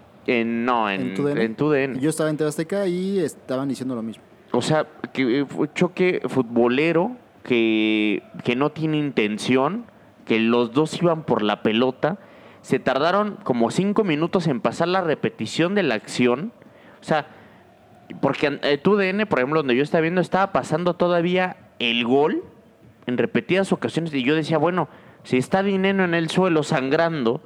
no, en, ¿En. Yo estaba en TV Azteca y estaban diciendo lo mismo. o sea, que fue un choque futbolero que, que no tiene intención, que los dos iban por la pelota. Se tardaron como cinco minutos en pasar la repetición de la acción. O sea, porque eh, tu DN, por ejemplo, donde yo estaba viendo, estaba pasando todavía el gol en repetidas ocasiones. Y yo decía, bueno, si está Dineno en el suelo sangrando,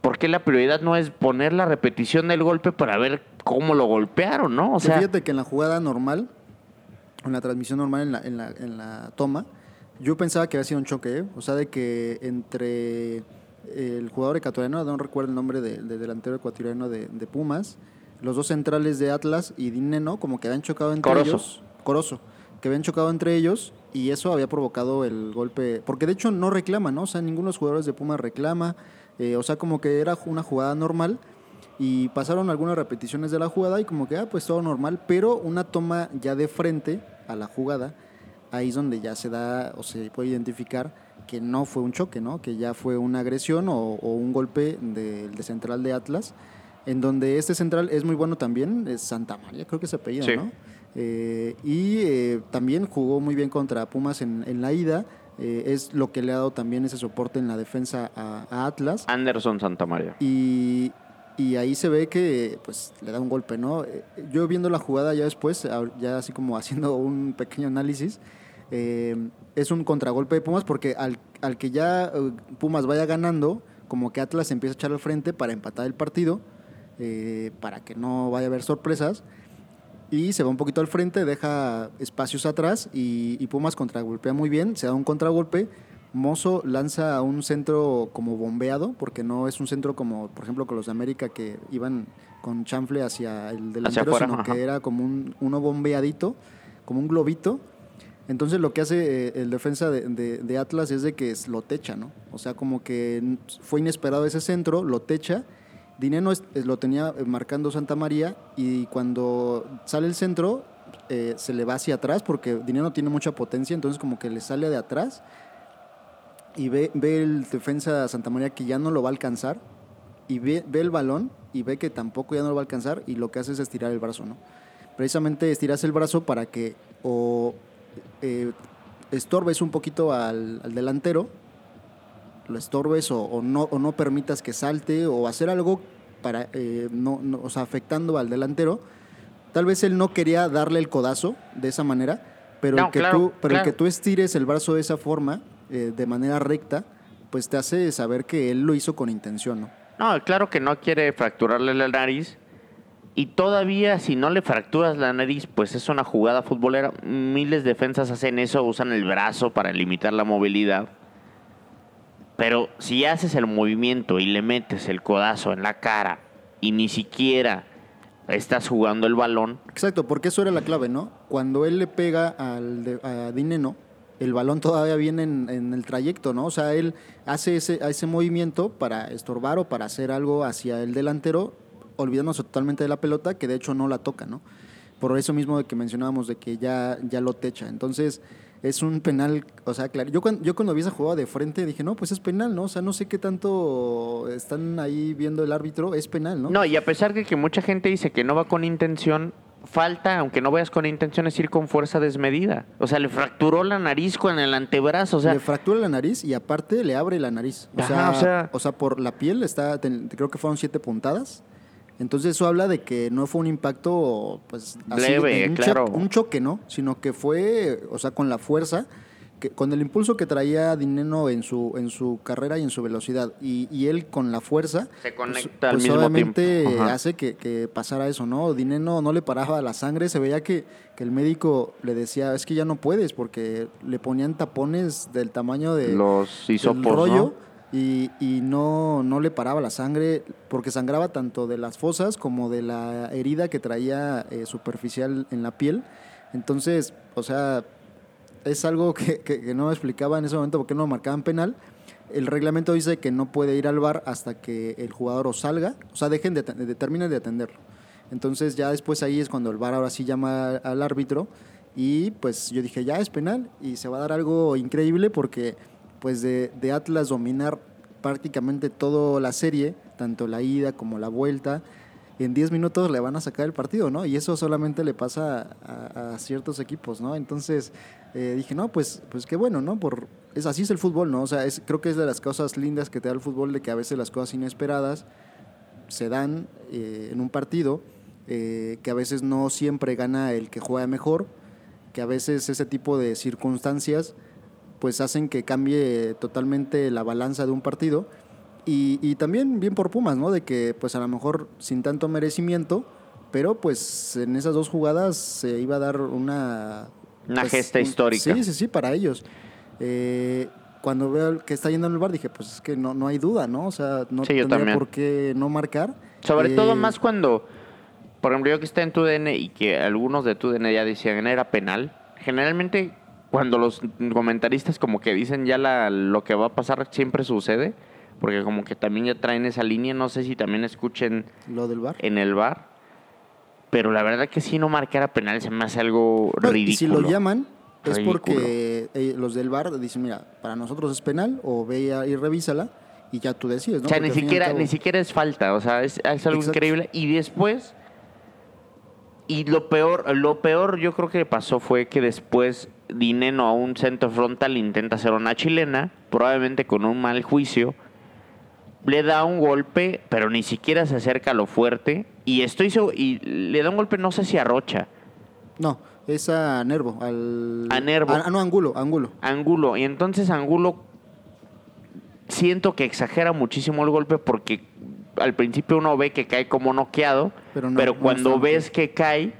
¿por qué la prioridad no es poner la repetición del golpe para ver cómo lo golpearon, no? O sea, fíjate que en la jugada normal, en la transmisión normal, en la, en la, en la toma, yo pensaba que había sido un choque, ¿eh? o sea, de que entre el jugador ecuatoriano, no recuerdo el nombre de- del delantero ecuatoriano de, de Pumas, los dos centrales de Atlas y Dineno, como que habían chocado entre Corozo. ellos. Corozo. Que habían chocado entre ellos y eso había provocado el golpe. Porque de hecho no reclama, ¿no? O sea, ninguno de los jugadores de Pumas reclama. eh, o sea, como que era una jugada normal y pasaron algunas repeticiones de la jugada y como que, ah, pues todo normal, pero una toma ya de frente a la jugada, ahí es donde ya se da o se puede identificar que no fue un choque, ¿no? Que ya fue una agresión o, o un golpe del de central de Atlas, en donde este central es muy bueno también, es Santa María, creo que se apellida, Sí. ¿no? Eh, y eh, también jugó muy bien contra Pumas en, en la ida, eh, es lo que le ha dado también ese soporte en la defensa a- a Atlas. Anderson Santamaría. Y, y ahí se ve que pues le da un golpe, ¿no? Eh, Yo viendo la jugada ya después, ya así como haciendo un pequeño análisis, eh, es un contragolpe de Pumas porque al, al que ya Pumas vaya ganando, como que Atlas empieza a echar al frente para empatar el partido, eh, para que no vaya a haber sorpresas. Y se va un poquito al frente, deja espacios atrás y, y Pumas contragolpea muy bien, se da un contragolpe. Mozo lanza a un centro como bombeado, porque no es un centro como, por ejemplo, con los de América que iban con chanfle hacia el delantero, afuera, sino ajá. que era como un, uno bombeadito, como un globito. Entonces lo que hace eh, el defensa de, de- de Atlas es de que lo techa, ¿no? O sea, como que fue inesperado ese centro, lo techa. Dineno lo tenía eh, marcando Santa María y cuando sale el centro eh, se le va hacia atrás porque Dineno tiene mucha potencia, entonces como que le sale de atrás y ve, ve el defensa Santa María que ya no lo va a alcanzar y ve, ve el balón y ve que tampoco ya no lo va a alcanzar y lo que hace es estirar el brazo, ¿no? Precisamente estiras el brazo para que o eh, estorbes un poquito al delantero, lo estorbes o, o no, o no permitas que salte o hacer algo para, eh, no, no- o sea, afectando al delantero. Tal vez él no quería darle el codazo de esa manera, pero, No, el, que claro, tú, pero el que tú estires el brazo de esa forma, eh, de manera recta, pues te hace saber que él lo hizo con intención, ¿no? No, claro que no quiere fracturarle la nariz. Y todavía si no le fracturas la nariz, pues es una jugada futbolera. Miles de defensas hacen eso, usan el brazo para limitar la movilidad. Pero si haces el movimiento y le metes el codazo en la cara y ni siquiera estás jugando el balón, Exacto, porque eso era la clave, ¿no? Cuando él le pega al de- a Dineno, el balón todavía viene en, el trayecto, ¿no? O sea, él hace ese, ese movimiento para estorbar o para hacer algo hacia el delantero, olvidándose totalmente de la pelota, que de hecho no la toca, ¿no? Por eso mismo de que mencionábamos de que ya, ya lo techa. Entonces, es un penal, o sea, claro. Yo cuando, yo cuando vi esa jugada de frente dije, no, pues es penal, ¿no? O sea, no sé qué tanto están ahí viendo el árbitro, es penal, ¿no? No, y a pesar de que mucha gente dice que no va con intención, falta, aunque no vayas con intención, es ir con fuerza desmedida. O sea, le fracturó la nariz con el antebrazo. O sea, le fractura la nariz y aparte le abre la nariz. O, Ajá, sea, o sea- o sea, por la piel está, creo que fueron siete puntadas. Entonces eso habla de que no fue un impacto, pues, Leve, un, cho- claro. un choque, ¿no? Sino que fue, o sea, con la fuerza, que, con el impulso que traía Dineno en su, en su carrera y en su velocidad, y, y él con la fuerza, Se pues- conecta al pues, mismo obviamente tiempo. Hace que, que pasara eso, ¿no? Dineno no le paraba la sangre, se veía que, que el médico le decía, es que ya no puedes, porque le ponían tapones del tamaño de los del hisopos, rollo ¿no? Y, y no, no le paraba la sangre, porque sangraba tanto de las fosas como de la herida que traía eh, superficial en la piel. Entonces, o sea, es algo que, que- que no explicaba en ese momento por qué no lo marcaban penal. El reglamento dice que no puede ir al bar hasta que el jugador o salga, o sea, dejen de, de- terminen de atenderlo. Entonces ya después ahí es cuando el bar ahora sí llama al árbitro y pues yo dije, ya es penal y se va a dar algo increíble porque pues de, de Atlas dominar prácticamente toda la serie, tanto la ida como la vuelta, en 10 minutos le van a sacar el partido, ¿no? Y eso solamente le pasa a, ciertos equipos, ¿no? Entonces eh, dije, no, pues, pues qué bueno, ¿no? Por, es, así es el fútbol, ¿no? O sea, es, creo que es de las cosas lindas que te da el fútbol, de que a veces las cosas inesperadas se dan eh, en un partido, eh, que a veces no siempre gana el que juega mejor, que a veces ese tipo de circunstancias pues hacen que cambie totalmente la balanza de un partido y, también bien por Pumas, ¿no? De que pues a lo mejor sin tanto merecimiento, pero pues en esas dos jugadas se iba a dar una... Una pues, gesta histórica. Sí, sí, sí, para ellos. Eh, cuando veo que está yendo en el bar, dije, pues es que no, no hay duda, ¿no? O sea, no tendría por qué no marcar. Sobre todo eh, más cuando, por ejemplo, yo que está en tu DN y que algunos de tu DN ya decían era penal, generalmente cuando los comentaristas como que dicen ya la, lo que va a pasar siempre sucede porque como que también ya traen esa línea, no sé si también escuchen lo del bar. En el bar. Pero la verdad que si no marcar penal se me hace algo ridículo. Y si lo llaman es porque eh, los del bar dicen, mira, para nosotros es penal o ve y revísala y ya tú decides, ¿no? O sea, ni siquiera, ni siquiera es falta, o sea, es, algo increíble. Y después, y lo peor, lo peor yo creo que pasó fue que después Dineno a un centro frontal intenta hacer una chilena, probablemente con un mal juicio le da un golpe, pero ni siquiera se acerca a lo fuerte. Y estoy y le da un golpe, no sé si a Rocha. No, es a Nervo. Al, a Nervo. Ah, no, Angulo, Angulo. Angulo. Y entonces Angulo siento que exagera muchísimo el golpe porque al principio uno ve que cae como noqueado, pero, cuando ves que cae,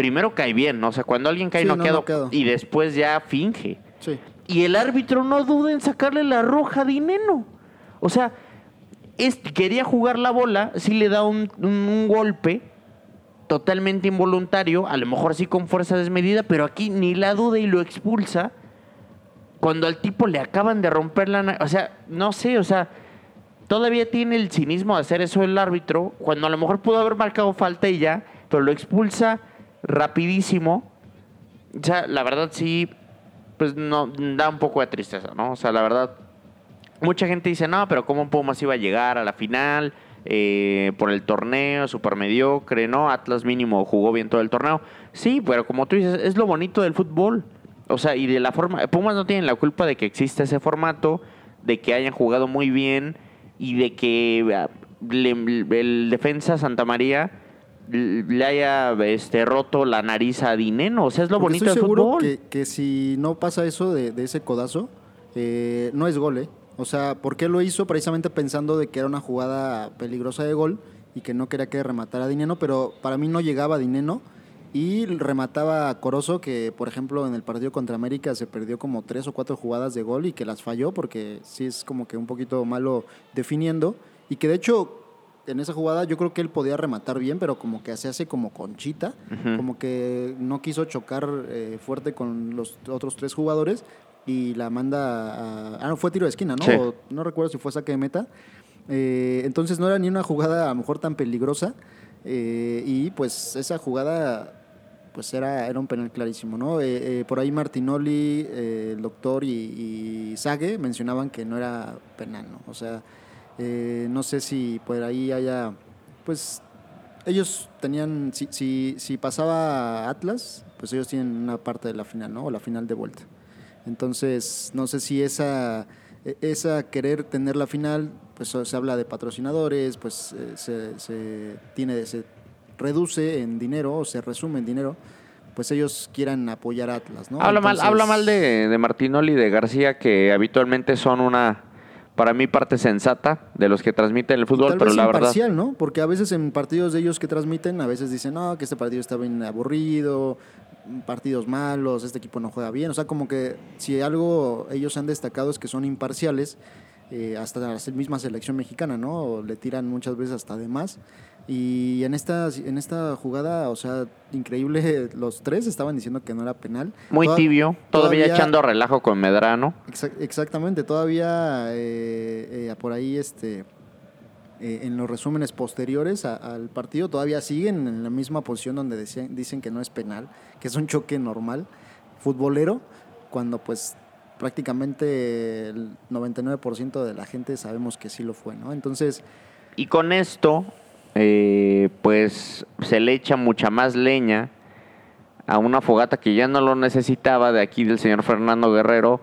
primero cae bien, ¿no? O sea, cuando alguien cae noqueado, y después ya finge. Sí. Y el árbitro no duda en sacarle la roja a Dineno. O sea, quería jugar la bola, sí le da un, golpe totalmente involuntario, a lo mejor sí con fuerza desmedida, pero aquí ni la duda y lo expulsa cuando al tipo le acaban de romper la... O sea, no sé, o sea, todavía tiene el cinismo de hacer eso el árbitro, cuando a lo mejor pudo haber marcado falta y ya, pero lo expulsa rapidísimo. O sea, la verdad sí, pues no, da un poco de tristeza, ¿no? O sea, la verdad mucha gente dice, no, pero ¿cómo Pumas iba a llegar a la final? Eh, por el torneo, súper mediocre, ¿no? Atlas mínimo jugó bien todo el torneo. Sí, pero como tú dices, es lo bonito del fútbol. O sea, y de la forma... Pumas no tienen la culpa de que exista ese formato, de que hayan jugado muy bien y de que ah, el defensa Santa María le haya este, roto la nariz a Dineno. O sea, es lo bonito del fútbol. Que, que si no pasa eso de, ese codazo, eh, no es gol, ¿eh? O sea, ¿por qué lo hizo? Precisamente pensando de que era una jugada peligrosa de gol y que no quería que rematara a Dineno, pero para mí no llegaba a Dineno y remataba a Corozo, que por ejemplo en el partido contra América se perdió como tres o cuatro jugadas de gol y que las falló porque sí es como que un poquito malo definiendo y que de hecho en esa jugada yo creo que él podía rematar bien, pero como que se hace como conchita, como que no quiso chocar eh, fuerte con los otros tres jugadores y la manda a... Ah, no, fue tiro de esquina, ¿no? no recuerdo si fue saque de meta. Eh, entonces no era ni una jugada a lo mejor tan peligrosa eh, y pues esa jugada pues era, era un penal clarísimo, ¿no? Eh, por ahí Martinoli, el doctor y, y Sague mencionaban que no era penal, ¿no? O sea, no sé si por ahí haya, pues ellos tenían, si, si, si pasaba Atlas, pues ellos tienen una parte de la final, ¿no? O la final de vuelta. Entonces, no sé si esa, e, esa querer tener la final, pues se habla de patrocinadores, pues eh, se, se, tiene, se reduce en dinero o se resume en dinero, pues ellos quieran apoyar a Atlas, ¿no? Habla mal, habla mal de, de Martinoli y de García, que habitualmente son una para mí parte sensata de los que transmiten el fútbol, pero la verdad ¿no? Porque a veces en partidos de ellos que transmiten, a veces dicen, "No, que este partido está bien aburrido, partidos malos, este equipo no juega bien. O sea, como que si algo ellos han destacado es que son imparciales, eh, hasta la misma selección mexicana, ¿no? Le tiran muchas veces hasta de más. Y en esta, en esta jugada, o sea, increíble, los tres estaban diciendo que no era penal. Muy tibio, todavía, echando relajo con Medrano. exactamente, todavía eh, eh, por ahí este eh, en los resúmenes posteriores al partido todavía siguen en la misma posición donde decían, dicen que no es penal, que es un choque normal, futbolero, cuando pues prácticamente el 99% de la gente sabemos que sí lo fue, ¿no? Entonces... Y con esto eh, pues se le echa mucha más leña a una fogata que ya no lo necesitaba de aquí del señor Fernando Guerrero,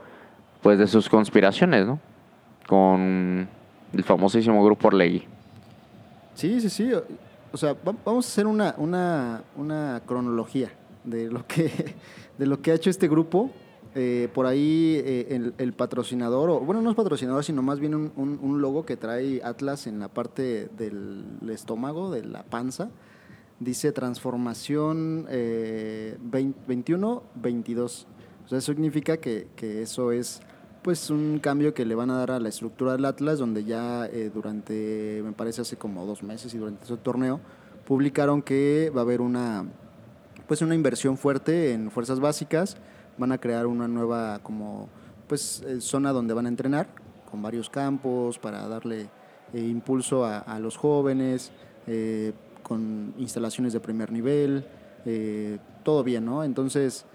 pues de sus conspiraciones, ¿no? Con el famosísimo grupo Orlegui. Sí, sí, sí. O sea, vamos a hacer una, una, una cronología de lo que de lo que ha hecho este grupo. Eh, por ahí eh, el, patrocinador, o, bueno, no es patrocinador, sino más bien un, logo que trae Atlas en la parte del estómago, de la panza. Dice transformación 21-22. Eh, o sea, eso significa que, que, eso es pues un cambio que le van a dar a la estructura del Atlas, donde ya durante, me parece hace como dos meses y durante ese torneo, publicaron que va a haber una pues una inversión fuerte en fuerzas básicas, van a crear una nueva como pues eh, zona donde van a entrenar con varios campos para darle eh, impulso a, los jóvenes, eh, con instalaciones de primer nivel, todo bien, ¿no? Entonces,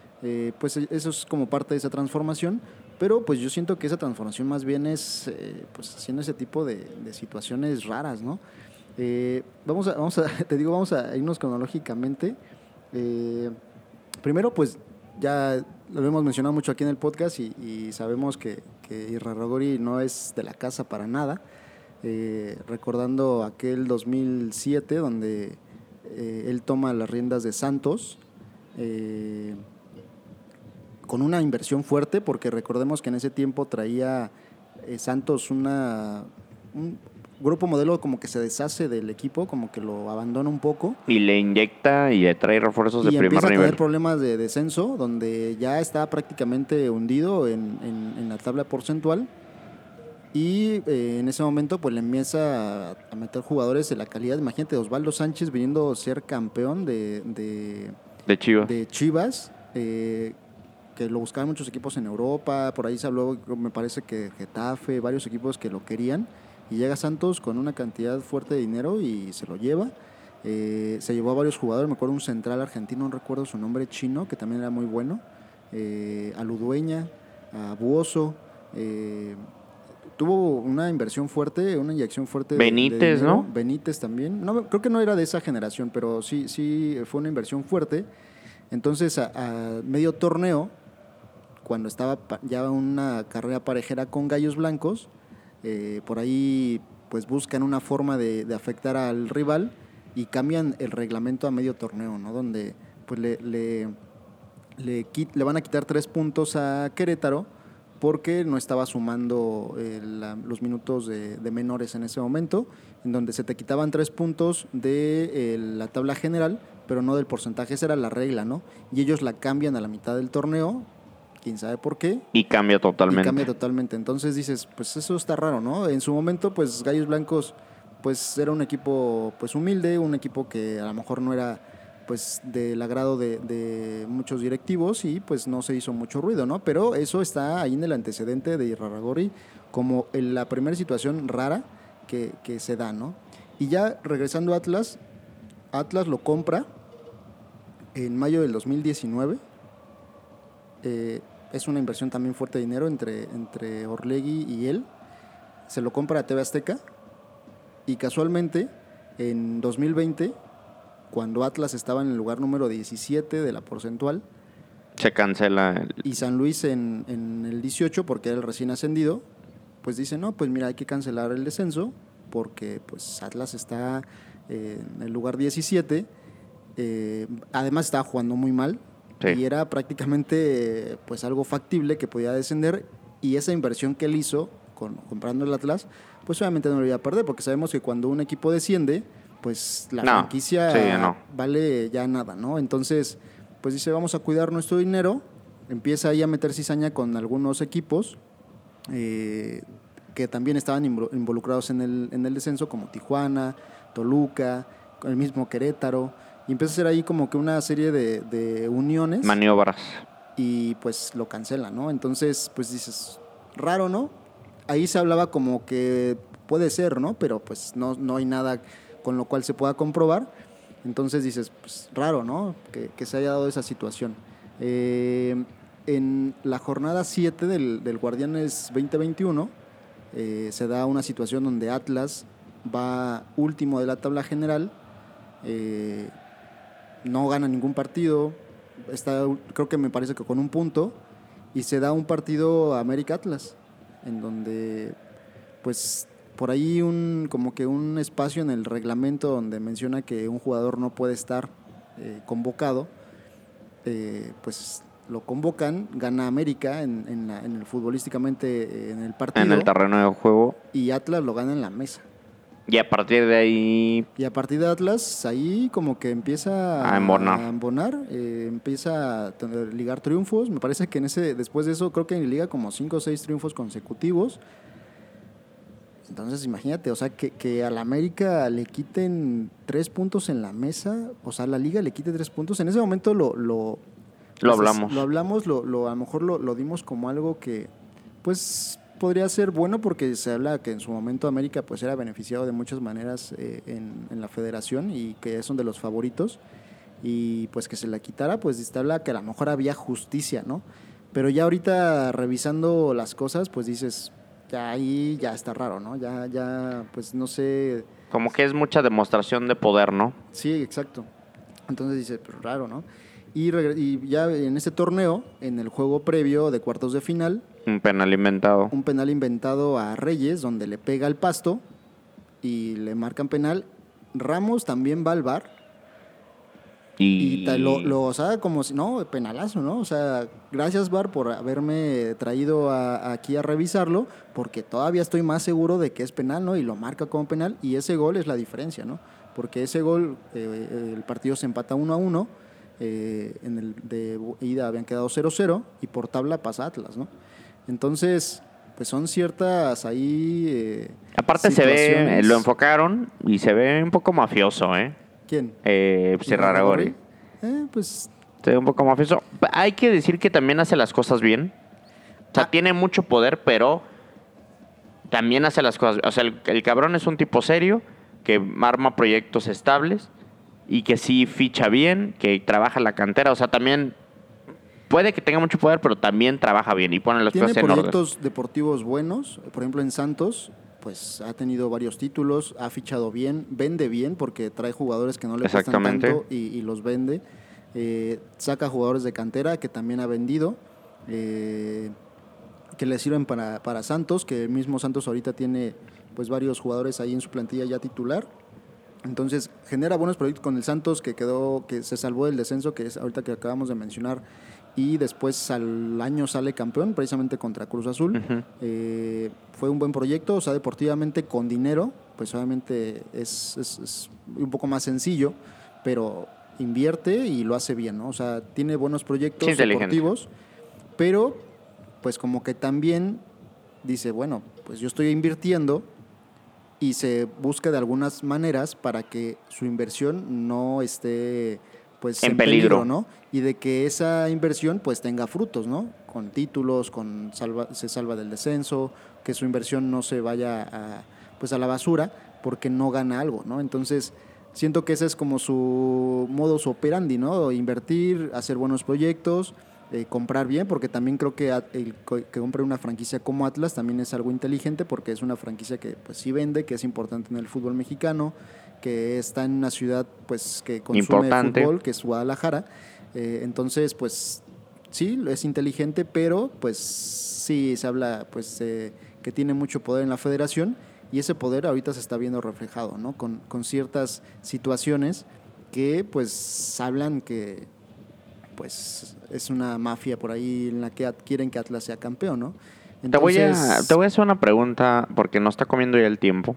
pues eso es como parte de esa transformación, pero pues yo siento que esa transformación más bien es pues haciendo ese tipo de, de situaciones raras, ¿no? vamos a, vamos a, te digo, vamos a irnos cronológicamente. Primero, pues ya lo hemos mencionado mucho aquí en el podcast y, sabemos que, que Irarragori no es de la casa para nada. Eh, recordando aquel 2007 donde eh, él toma las riendas de Santos con una inversión fuerte, porque recordemos que en ese tiempo traía Santos una, Grupo Modelo como que se deshace del equipo, como que lo abandona un poco. Y le inyecta y le trae refuerzos de primer nivel. empieza a tener problemas de descenso, donde ya está prácticamente hundido en, en, la tabla porcentual. Y eh, en ese momento pues le empieza a meter jugadores de la calidad. Imagínate, Osvaldo Sánchez viniendo a ser campeón de, de, Chivas. De Chivas eh, que lo buscaban muchos equipos en Europa. Por ahí se habló, me parece que Getafe, varios equipos que lo querían y llega Santos con una cantidad fuerte de dinero y se lo lleva. Eh, se llevó a varios jugadores, me acuerdo un central argentino, no recuerdo su nombre, chino, que también era muy bueno, eh, a Ludueña, a Buoso. Eh, tuvo una inversión fuerte, una inyección fuerte. Benítez, ¿no? Benítez también. No, creo que no era de esa generación, pero sí, sí fue una inversión fuerte. Entonces, a medio torneo, cuando estaba ya una carrera parejera con Gallos Blancos, eh, por ahí pues buscan una forma de, afectar al rival y cambian el reglamento a medio torneo, ¿no? Donde pues le, le, le, van a quitar tres puntos a Querétaro porque no estaba sumando eh, los minutos de, menores en ese momento, en donde se te quitaban tres puntos de eh, la tabla general, pero no del porcentaje, esa era la regla, ¿no? Y ellos la cambian a la mitad del torneo quién sabe por qué. Y cambia totalmente. Y cambia totalmente. Entonces dices, pues eso está raro, ¿no? En su momento, pues Gallos Blancos, pues era un equipo pues humilde, un equipo que a lo mejor no era pues del agrado de, muchos directivos y pues no se hizo mucho ruido, ¿no? Pero eso está ahí en el antecedente de Iraragori como en la primera situación rara que, que se da, ¿no? Y ya regresando a Atlas, Atlas lo compra en mayo del 2019. Eh, es una inversión también fuerte de dinero entre, entre Orlegui y él. Se lo compra a TV Azteca y casualmente en 2020, cuando Atlas estaba en el lugar número 17 de la porcentual, se cancela. Y San Luis en, en, el 18, porque era el recién ascendido, pues dice, no, pues mira, hay que cancelar el descenso, porque pues Atlas está en el lugar 17. Eh, además estaba jugando muy mal, y era prácticamente pues algo factible que podía descender y esa inversión que él hizo con, comprando el Atlas, pues obviamente no lo iba a perder porque sabemos que cuando un equipo desciende, pues la franquicia vale ya nada, ¿no? Entonces, pues dice, vamos a cuidar nuestro dinero, empieza ahí a meter cizaña con algunos equipos eh, que también estaban involucrados en el, en el descenso, como Tijuana, Toluca, el mismo Querétaro. Y empieza a hacer ahí como que una serie de, uniones. Maniobras. Y pues lo cancela, ¿no? Entonces, pues dices, raro, ¿no? Ahí se hablaba como que puede ser, ¿no? Pero pues no, no hay nada con lo cual se pueda comprobar. Entonces dices, pues raro, ¿no? Que, se haya dado esa situación. Eh, en la jornada 7 del, del Guardianes 2021 eh, se da una situación donde Atlas va último de la tabla general, eh, no gana ningún partido, está, creo que me parece que con un punto, y se da un partido América Atlas, en donde pues por ahí un como que un espacio en el reglamento donde menciona que un jugador no puede estar eh, convocado, eh, pues lo convocan, gana América en, en, la- en el futbolísticamente eh, en el partido En el terreno de juego. y Atlas lo gana en la mesa. Y a partir de ahí, Y a partir de Atlas, ahí como que empieza A embonar. a embonar, eh, empieza a tener- ligar triunfos. Me parece que en ese, después de eso, creo que liga como cinco o seis triunfos consecutivos. Entonces, imagínate, o sea, que, que a la América le quiten tres puntos en la mesa, o sea, la liga le quite tres puntos. En ese momento lo... Lo, Lo hablamos. Lo hablamos, lo, lo- a lo mejor lo, lo dimos como algo que, pues, podría ser bueno porque se habla que en su momento América pues era beneficiado de muchas maneras eh, en, en la federación y que son de los favoritos y pues que se la quitara pues se habla que a lo mejor había justicia, ¿no? Pero ya ahorita revisando las cosas pues dices, ya ahí ya está raro, ¿no? Ya, ya, pues no sé, como que es mucha demostración de poder, ¿no? Sí, exacto. Entonces dice, pero raro, ¿no? Y, y ya en este torneo, en el juego previo de cuartos de final, Un penal inventado. un penal inventado a Reyes, donde le pega al pasto y le marcan penal. Ramos también va al bar y, Y, lo, lo, o sea, como si, no, penalazo, ¿no? O sea, gracias bar por haberme traído a- aquí a revisarlo, porque todavía estoy más seguro de que es penal, ¿no? Y lo marca como penal y ese gol es la diferencia, ¿no? Porque ese gol, eh, el partido se empata 1 a 1, eh, en el de ida habían quedado 0-0 y por tabla pasa Atlas, ¿no? Entonces, pues son ciertas ahí... eh, aparte se ve, lo enfocaron y se ve un poco mafioso, ¿eh? ¿Quién? eh Serraragori. Eh, pues Se ve un poco mafioso. Hay que decir que también hace las cosas bien. O sea, Ah. tiene mucho poder, pero también hace las cosas. O sea, el, el cabrón es un tipo serio que arma proyectos estables y que sí ficha bien, que trabaja la cantera. O sea, también puede que tenga mucho poder, pero también trabaja bien y pone las Tiene cosas en orden. proyectos deportivos buenos. Por ejemplo, en Santos, pues ha tenido varios títulos, ha fichado bien, vende bien porque trae jugadores que no le cuestan tanto y, y los vende. Eh, saca jugadores de cantera que también ha vendido, eh, que le sirven para, para Santos, que el mismo Santos ahorita tiene pues varios jugadores ahí en su plantilla ya titular. Entonces genera buenos proyectos con el Santos que quedó, que se salvó del descenso, que es ahorita que acabamos de mencionar, y después al año sale campeón, precisamente contra Cruz Azul. Eh, fue un buen proyecto, o sea, deportivamente con dinero, pues obviamente es, es- es un poco más sencillo, pero invierte y lo hace bien, ¿no? O sea, tiene buenos proyectos Sí, deportivos, pero pues como que también dice, bueno, pues yo estoy invirtiendo y se busca de algunas maneras para que su inversión no esté pues En peligro. ¿no? Y de que esa inversión pues tenga frutos, ¿no? Con títulos, con salva, se salva del descenso, que su inversión no se vaya a pues a la basura porque no gana algo, ¿no? Entonces, siento que ese es como su modus operandi, ¿no? Invertir, hacer buenos proyectos, eh, comprar bien, porque también creo que el que compre una franquicia como Atlas también es algo inteligente, porque es una franquicia que pues sí vende, que es importante en el fútbol mexicano, que está en una ciudad pues que consume Importante. fútbol, que es Guadalajara. Eh, entonces, pues sí, es inteligente, pero pues sí se habla pues eh, que tiene mucho poder en la federación y ese poder ahorita se está viendo reflejado, ¿no? Con, con ciertas situaciones que pues hablan que pues es una mafia por ahí en la que quieren que Atlas sea campeón, ¿no? Te voy, a, te voy a hacer una pregunta porque no está comiendo ya el tiempo.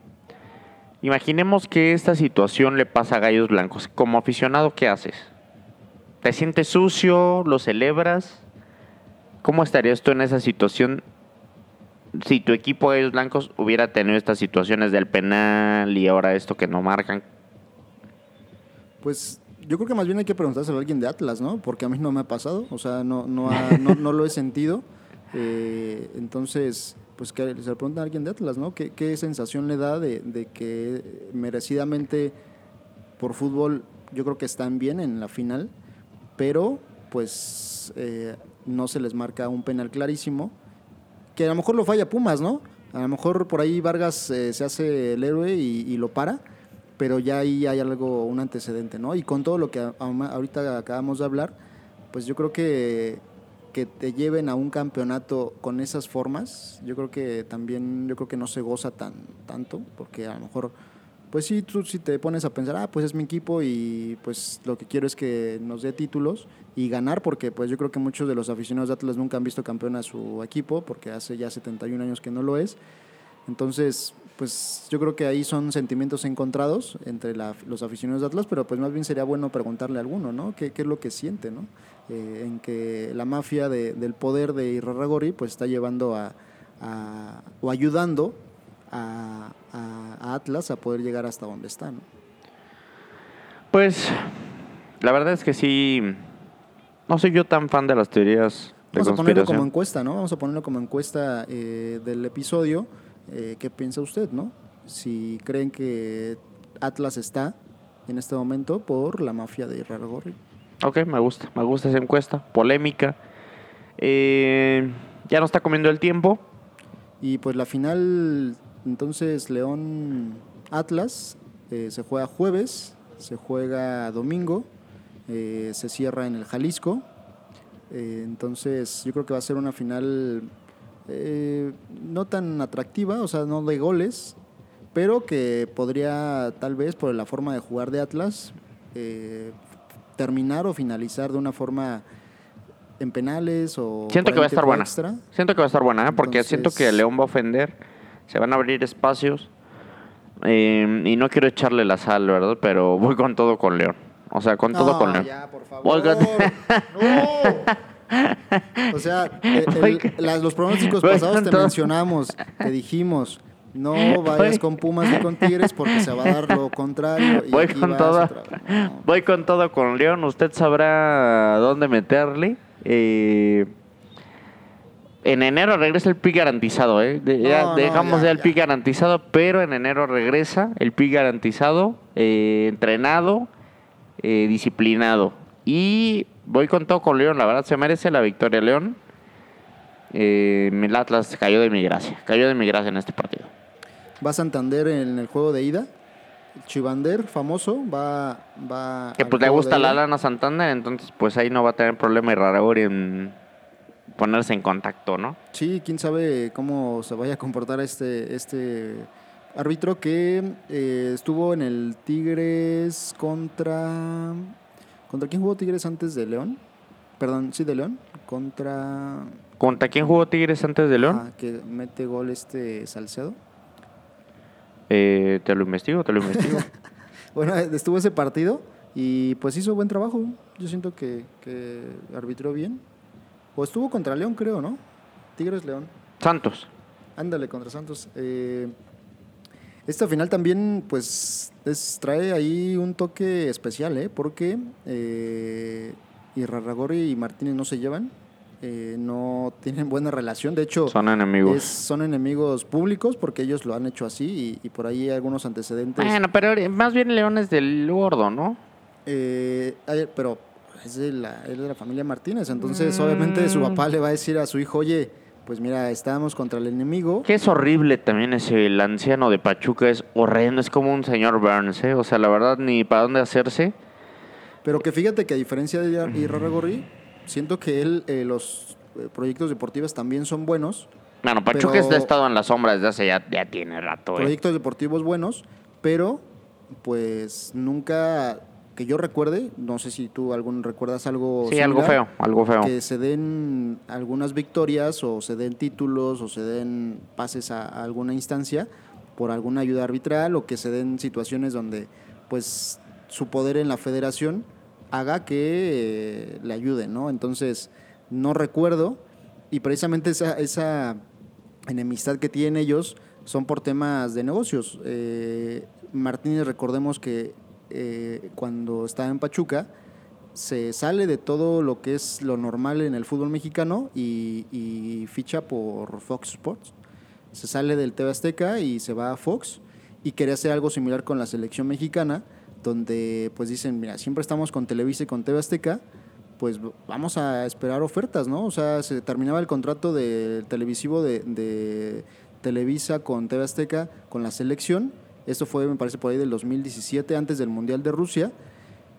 Imaginemos que esta situación le pasa a Gallos Blancos. Como aficionado, ¿qué haces? ¿Te sientes sucio? ¿Lo celebras? ¿Cómo estarías tú en esa situación si tu equipo Gallos Blancos hubiera tenido estas situaciones del penal y ahora esto que no marcan? Pues yo creo que más bien hay que preguntárselo a alguien de Atlas, ¿no? Porque a mí no me ha pasado, o sea, no, no, ha- no, no lo he sentido. Eh, entonces, pues que se le pregunta a alguien de Atlas, ¿no? ¿Qué, qué sensación le da de, de que merecidamente por fútbol yo creo que están bien en la final, pero pues eh, no se les marca un penal clarísimo, que a lo mejor lo falla Pumas, ¿no? A lo mejor por ahí Vargas eh, se hace el héroe y, lo para, pero ya ahí hay algo, un antecedente, ¿no? Y con todo lo que a- ahorita acabamos de hablar, pues yo creo que que te lleven a un campeonato con esas formas, yo creo que también, yo creo que no se goza tan tanto, porque a lo mejor, pues sí, tú si te pones a pensar, ah, pues es mi equipo y pues lo que quiero es que nos dé títulos y ganar, porque pues yo creo que muchos de los aficionados de Atlas nunca han visto campeón a su equipo, porque hace ya 71 años que no lo es. Entonces, pues yo creo que ahí son sentimientos encontrados entre los aficionados de Atlas, pero pues más bien sería bueno preguntarle a alguno, ¿no? ¿Qué, qué es lo que siente, ¿no? Eh, en que la mafia de- del poder de Irarragorri pues está llevando a, a- o ayudando a, a- a Atlas a poder llegar hasta donde está, ¿no? Pues la verdad es que sí, no soy yo tan fan de las teorías de Vamos a ponerlo como encuesta, ¿no? Vamos a ponerlo como encuesta eh, del episodio. Eh, ¿Qué piensa usted, no? Si creen que Atlas está en este momento por la mafia de Irarragorri. Ok, me gusta, me gusta esa encuesta, polémica. Eh, ya no está comiendo el tiempo. Y pues la final, entonces León Atlas, eh, se juega jueves, se juega domingo, eh, se cierra en el Jalisco. Eh, entonces yo creo que va a ser una final no tan atractiva, o sea, no de goles, pero que podría tal vez por la forma de jugar de Atlas terminar o finalizar de una forma en penales o Siento que va a estar buena. extra. Siento que va a estar buena, ¿eh? porque siento que León va a ofender, se van a abrir espacios. eh, y no quiero echarle la sal, ¿verdad? Pero voy con todo con León. O sea, con todo con León. ya, por favor. No. O sea, el- con- las- los pronósticos pasados te mencionamos, te dijimos, no vayas Voy- con Pumas ni con Tigres porque se va a dar lo contrario. y Voy con todo. No. Voy con todo con León. Usted sabrá dónde meterle. Eh, en enero regresa el PIC garantizado, ¿eh? De- ya No, dejamos ya, el. PIC garantizado, pero en enero regresa el PIC garantizado, eh, entrenado, eh, disciplinado. Y voy con todo con León, la verdad se merece la victoria León. Eh, el Atlas cayó de mi gracia, cayó de mi gracia en este partido. Va Santander en el juego de ida. Chivander, famoso, va, va Que pues le gusta la lana Santander, entonces pues ahí no va a tener problema Iraragorri en ponerse en contacto, ¿no? Sí, quién sabe cómo se vaya a comportar este, este árbitro que eh, estuvo en el Tigres contra. ¿Contra quién jugó Tigres antes de León? Perdón, sí, de León. Contra. ¿Contra quién jugó Tigres antes de León? ah, que mete gol este Salcedo. Eh, te lo investigo, te lo investigo. Bueno, estuvo ese partido y pues hizo buen trabajo. Yo siento que, que arbitró bien. O estuvo contra León, creo, ¿no? Tigres León. Santos. Ándale, contra Santos. Eh, esta final también, pues, es- trae ahí un toque especial, ¿eh? Porque eh, Irarragorri y Martínez no se llevan, eh, no tienen buena relación. De hecho, Son enemigos. es- son enemigos públicos porque ellos lo han hecho así y, y por ahí hay algunos antecedentes. Bueno, pero más bien León es del gordo, ¿no? Eh, pero es de, la, es de la familia Martínez, entonces Mm. obviamente su papá le va a decir a su hijo, oye, pues mira, estábamos contra el enemigo. Que es horrible también ese, el anciano de Pachuca, es horrendo, es como un señor Burns, ¿eh? O sea, la verdad, ni para dónde hacerse. Pero que fíjate que a diferencia de Irarragorri, siento que él, eh, los eh, proyectos deportivos también son buenos, Bueno, Pachuca ha estado en la sombra desde hace ya, ya tiene rato, ¿eh? proyectos deportivos buenos, pero pues nunca que yo recuerde, no sé si tú algún recuerdas algo Sí, algo feo, algo feo. que se den algunas victorias o se den títulos o se den pases a, a alguna instancia por alguna ayuda arbitral o que se den situaciones donde pues su poder en la federación haga que eh, le ayude, ¿no? Entonces, no recuerdo y precisamente esa, esa enemistad que tienen ellos son por temas de negocios. Eh, Martínez, recordemos que eh, cuando estaba en Pachuca, se sale de todo lo que es lo normal en el fútbol mexicano y, y ficha por Fox Sports. Se sale del TV Azteca y se va a Fox y quería hacer algo similar con la selección mexicana, donde pues dicen, mira, siempre estamos con Televisa y con TV Azteca, pues vamos a esperar ofertas, ¿no? O sea, se terminaba el contrato del televisivo de, de Televisa con TV Azteca con la selección. Esto fue, me parece, por ahí del 2017, antes del Mundial de Rusia.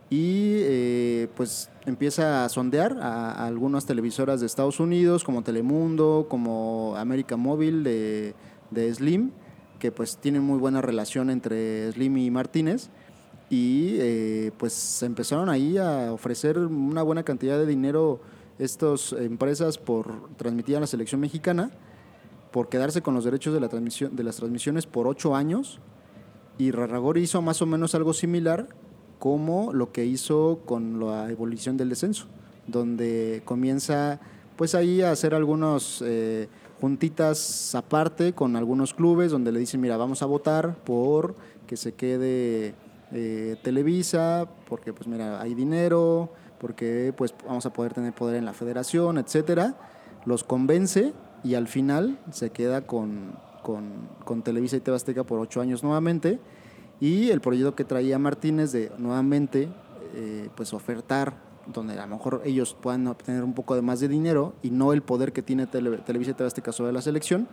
Y eh, pues empieza a sondear a, a algunas televisoras de Estados Unidos, como Telemundo, como América Móvil de, de Slim, que pues tienen muy buena relación entre Slim y Martínez. Y eh, pues empezaron ahí a ofrecer una buena cantidad de dinero estas empresas por transmitir a la selección mexicana, por quedarse con los derechos de, la transmisión, de las transmisiones por ocho años. Y Rarragori hizo más o menos algo similar como lo que hizo con la evolución del descenso, donde comienza pues ahí a hacer algunos eh, juntitas aparte con algunos clubes donde le dicen, mira, vamos a votar por que se quede Televisa, porque pues mira, hay dinero, porque pues vamos a poder tener poder en la federación, etcétera. Los convence y al final se queda con, con, con Televisa y Tebasteca por ocho años nuevamente. Y el proyecto que traía Martínez de nuevamente eh, pues ofertar donde a lo mejor ellos puedan obtener un poco de más de dinero y no el poder que tiene Tele, Televisa y Tebasteca sobre la selección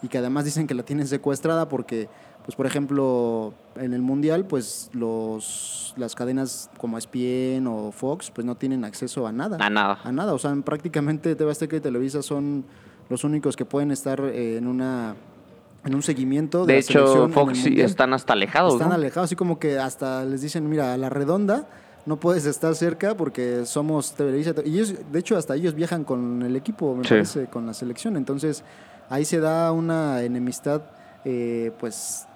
y que además dicen que la tienen secuestrada porque pues por ejemplo en el mundial pues los las cadenas como ESPN o Fox pues no tienen acceso a nada A nada. a nada o sea prácticamente TV Azteca y Televisa son los únicos que pueden estar eh, en una en un seguimiento de, De la hecho, selección Fox sí están hasta alejados, Están ¿no? alejados, así como que hasta les dicen, mira, a la redonda no puedes estar cerca porque somos Televisa. Y ellos, de hecho, hasta ellos viajan con el equipo, me Sí. parece, con la selección. Entonces, ahí se da una enemistad, eh, pues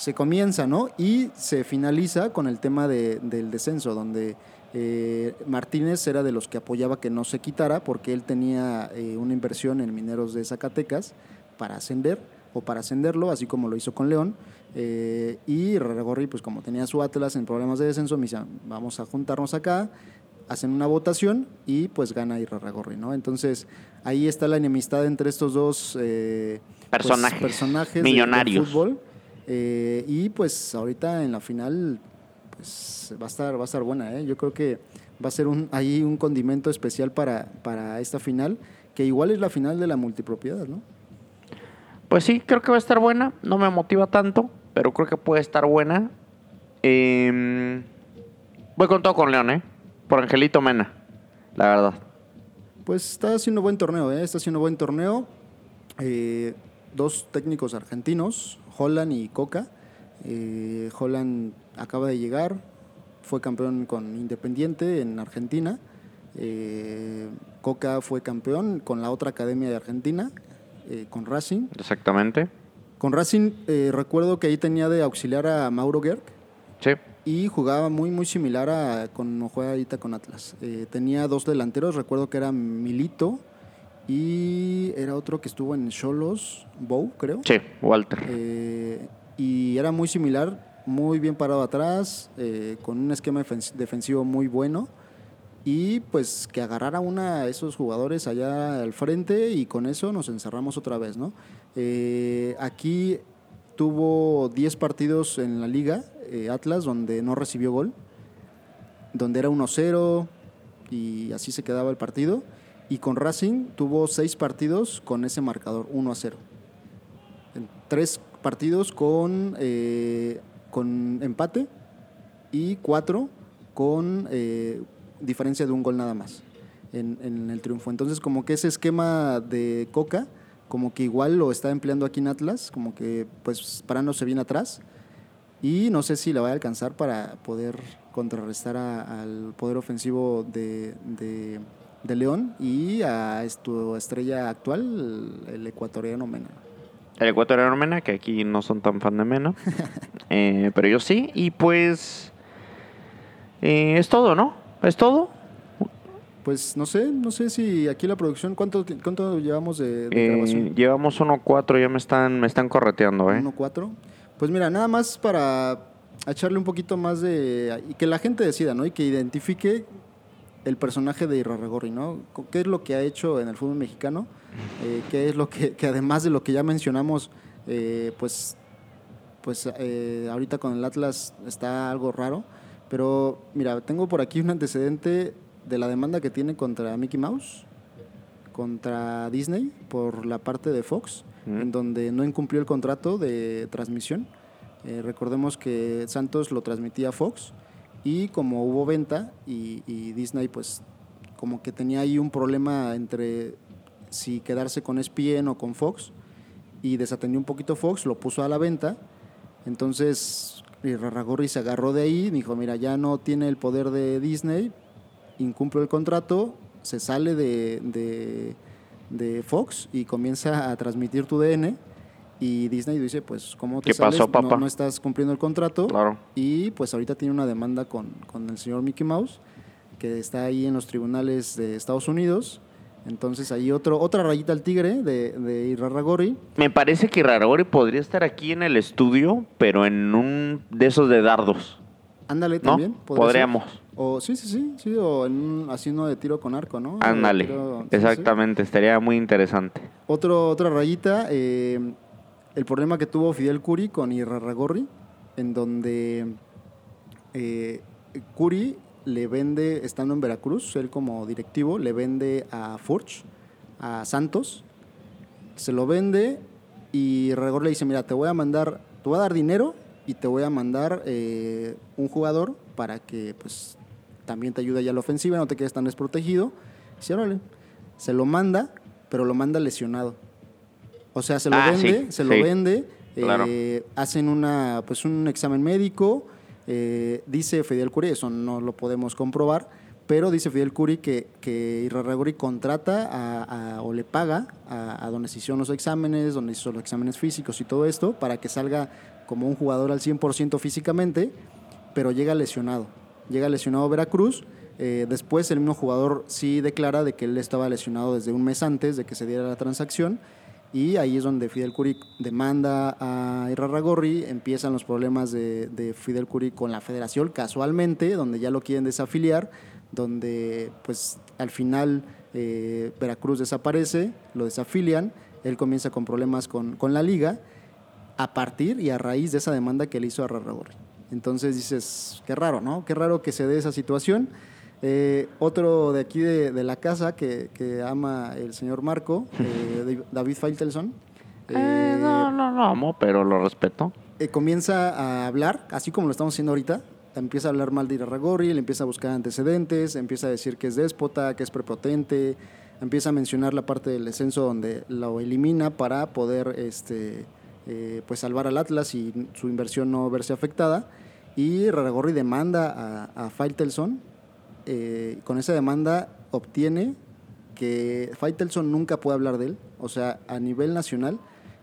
se comienza, ¿no? Y se finaliza con el tema de- del descenso, donde eh, Martínez era de los que apoyaba que no se quitara porque él tenía eh, una inversión en Mineros de Zacatecas para ascender o para ascenderlo, así como lo hizo con León. Eh, y Raragorri, pues como tenía su Atlas en problemas de descenso, me dice, vamos a juntarnos acá, hacen una votación y pues gana Irarragorri, ¿no? Entonces ahí está la enemistad entre estos dos eh, pues, Personajes. personajes de- Millonarios. del fútbol. Eh, y pues ahorita en la final pues va a estar, va a estar buena, ¿eh? Yo creo que va a ser un, ahí un condimento especial para, para esta final, que igual es la final de la multipropiedad, ¿no? Pues sí, creo que va a estar buena. No me motiva tanto, pero creo que puede estar buena. Eh, voy con todo con León, ¿eh? Por Angelito Mena, la verdad. Pues está haciendo buen torneo, ¿eh? está haciendo buen torneo. Eh, dos técnicos argentinos, Holland y Coca. Eh, Holland acaba de llegar, fue campeón con Independiente en Argentina. Eh, Coca fue campeón con la otra academia de Argentina, eh, con Racing. Exactamente. Con Racing recuerdo que ahí tenía de auxiliar a Mauro Gerg Sí. y jugaba muy muy similar a con juega ahorita con Atlas. Tenía dos delanteros, recuerdo que era Milito y era otro que estuvo en Cholos, Bow, creo. Sí, Walter. Eh, y era muy similar, muy bien parado atrás, eh, con un esquema defen- defensivo muy bueno. Y pues que agarrara una de esos jugadores allá al frente y con eso nos encerramos otra vez, ¿no? Eh, aquí tuvo 10 partidos en la liga, eh, Atlas, donde no recibió gol, donde era 1-0 y así se quedaba el partido. Y con Racing tuvo 6 partidos con ese marcador, 1-0 en tres partidos con, eh, con empate y cuatro con eh, diferencia de un gol nada más en, el triunfo. Entonces como que ese esquema de Coca, como que igual lo está empleando aquí en Atlas, como que pues parándose bien atrás y no sé si le va a alcanzar para poder contrarrestar a- al poder ofensivo de- de León y a tu estrella actual, el, ecuatoriano Mena. El ecuatoriano Mena, que aquí no son tan fan de Mena. Eh, pero yo sí. Y pues. eh, es todo, ¿no? Es todo. Pues no sé, no sé si aquí la producción, ¿cuánto, cuánto llevamos de, de Eh, grabación? llevamos 1-4, ya me están, me están correteando, ¿eh? 1-4. Pues mira, nada más para echarle un poquito más de... y que la gente decida, ¿no? Y que identifique el personaje de Irarragorri, ¿no? ¿Qué es lo que ha hecho en el fútbol mexicano? Eh, ¿Qué es lo que, que además de lo que ya mencionamos, eh, pues, pues eh, ahorita con el Atlas está algo raro? Pero mira, tengo por aquí un antecedente de la demanda que tiene contra Mickey Mouse, contra Disney, por la parte de Fox. en donde no incumplió el contrato de transmisión. Recordemos que Santos lo transmitía a Fox y como hubo venta y, Disney pues como que tenía ahí un problema entre si quedarse con ESPN o con Fox y desatendió un poquito Fox, lo puso a la venta. Entonces Rarragorri se agarró de ahí, dijo, mira, ya no tiene el poder de Disney, incumple el contrato, se sale de, de, de Fox y comienza a transmitir tu DN. Y Disney dice, pues, ¿cómo te ¿Qué sales? pasó, papá? No, no estás cumpliendo el contrato. Claro. Y pues ahorita tiene una demanda con, con el señor Mickey Mouse, que está ahí en los tribunales de Estados Unidos. Entonces ahí otro, otra rayita al tigre de, de Irarragorri. Me parece que Raragori podría estar aquí en el estudio, pero en un de esos de dardos. Ándale ¿No? también. podría Podríamos. ser. O sí, sí, sí, sí, o en un, así uno de tiro con arco, ¿no? Ándale. Tiro- sí, sí. Exactamente, estaría muy interesante. Otro, otra rayita, eh, el problema que tuvo Fidel Curi con Irarragorri, en donde eh, Curi le vende, estando en Veracruz, él como directivo, le vende a Furch, a Santos, se lo vende y Irarragorri le dice, mira, te voy a mandar, te voy a dar dinero y te voy a mandar eh, un jugador para que pues también te ayude ya a la ofensiva, no te quedes tan desprotegido. Dice, órale, se lo manda, pero lo manda lesionado. O sea, se lo Ah, vende, sí, se lo sí. vende, Claro. eh, hacen una, pues un examen médico, eh, dice Fidel Curi, eso no lo podemos comprobar, pero dice Fidel Curi que, que Irarragorri contrata a, a- o le paga a, a donde se hicieron los exámenes, donde hizo los exámenes físicos y todo esto, para que salga como un jugador al 100% físicamente, pero llega lesionado. Llega lesionado Veracruz. eh, después el mismo jugador sí declara de que él estaba lesionado desde un mes antes de que se diera la transacción. Y ahí es donde Fidel Curi demanda a Irarragorri, empiezan los problemas de, de Fidel Curi con la federación, casualmente, donde ya lo quieren desafiliar, donde pues al final eh, Veracruz desaparece, lo desafilian, él comienza con problemas con, con la liga, a partir y a raíz de esa demanda que le hizo a Rarragorri. Entonces dices, qué raro, ¿no? Qué raro que se dé esa situación. Eh, otro de aquí de, de la casa que, que ama el señor Marco, eh, David Feitelson, Eh, no, no, no amo, pero lo respeto. eh, comienza a hablar, así como lo estamos haciendo ahorita, empieza a hablar mal de Irarragorri, le empieza a buscar antecedentes, empieza a decir que es déspota, que es prepotente, empieza a mencionar la parte del descenso donde lo elimina para poder este, eh, pues salvar al Atlas y su inversión no verse afectada. Y Irarragorri demanda a, a Faitelson, eh, con esa demanda obtiene que Faitelson nunca puede hablar de él, o sea, a nivel nacional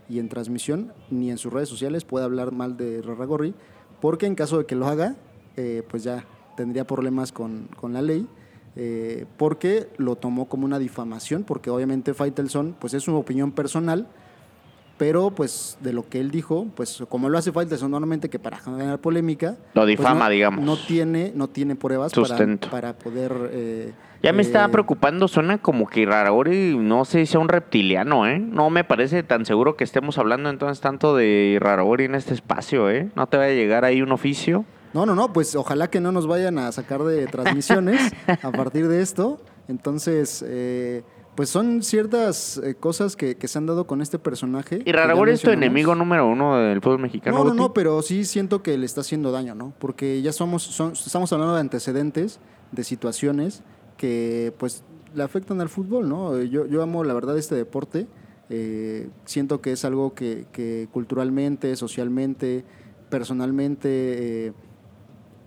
y en transmisión, ni en sus redes sociales puede hablar mal de Rarragorri, porque en caso de que lo haga, eh, pues ya tendría problemas con, con la ley, eh, porque lo tomó como una difamación, porque obviamente Faitelson, pues es su opinión personal, pero pues de lo que él dijo, pues como lo hace Faitelson normalmente que para generar polémica, Lo pues, difama, no, digamos. No tiene, no tiene pruebas para, Sustento. para poder... eh, Ya me eh, estaba preocupando, suena como que Iraragori no sé si sea un reptiliano, ¿eh? No me parece tan seguro que estemos hablando entonces tanto de Iraragori en este espacio, ¿eh? No te vaya a llegar ahí un oficio. No, no, no, pues ojalá que no nos vayan a sacar de transmisiones a partir de esto. Entonces, eh, pues son ciertas eh, cosas que, que se han dado con este personaje. que ya Iraragori es tu enemigo número uno del fútbol mexicano. No, no, pero sí siento que le está haciendo daño, ¿no? Porque ya somos, son- estamos hablando de antecedentes, de situaciones que pues le afectan al fútbol, ¿no? Yo, yo amo la verdad este deporte, eh, siento que es algo que, que culturalmente, socialmente, personalmente, eh,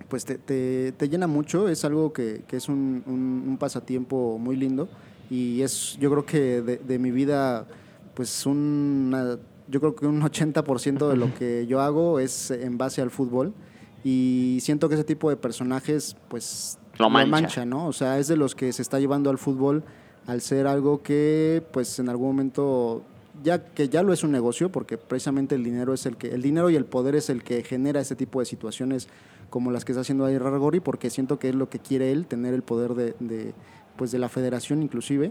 pues te, te- te llena mucho, es algo que, que es un, un- un pasatiempo muy lindo y es yo creo que de, de mi vida pues una, yo creo que un 80% de lo que yo hago es en base al fútbol y siento que ese tipo de personajes pues Lo mancha. ¿no? O sea, es de los que se está llevando al fútbol al ser algo que pues en algún momento ya que ya lo es un negocio porque precisamente el dinero es el que el dinero y el poder es el que genera ese tipo de situaciones como las que está haciendo ahí Rargori porque siento que es lo que quiere él tener el poder de, de, pues de la federación inclusive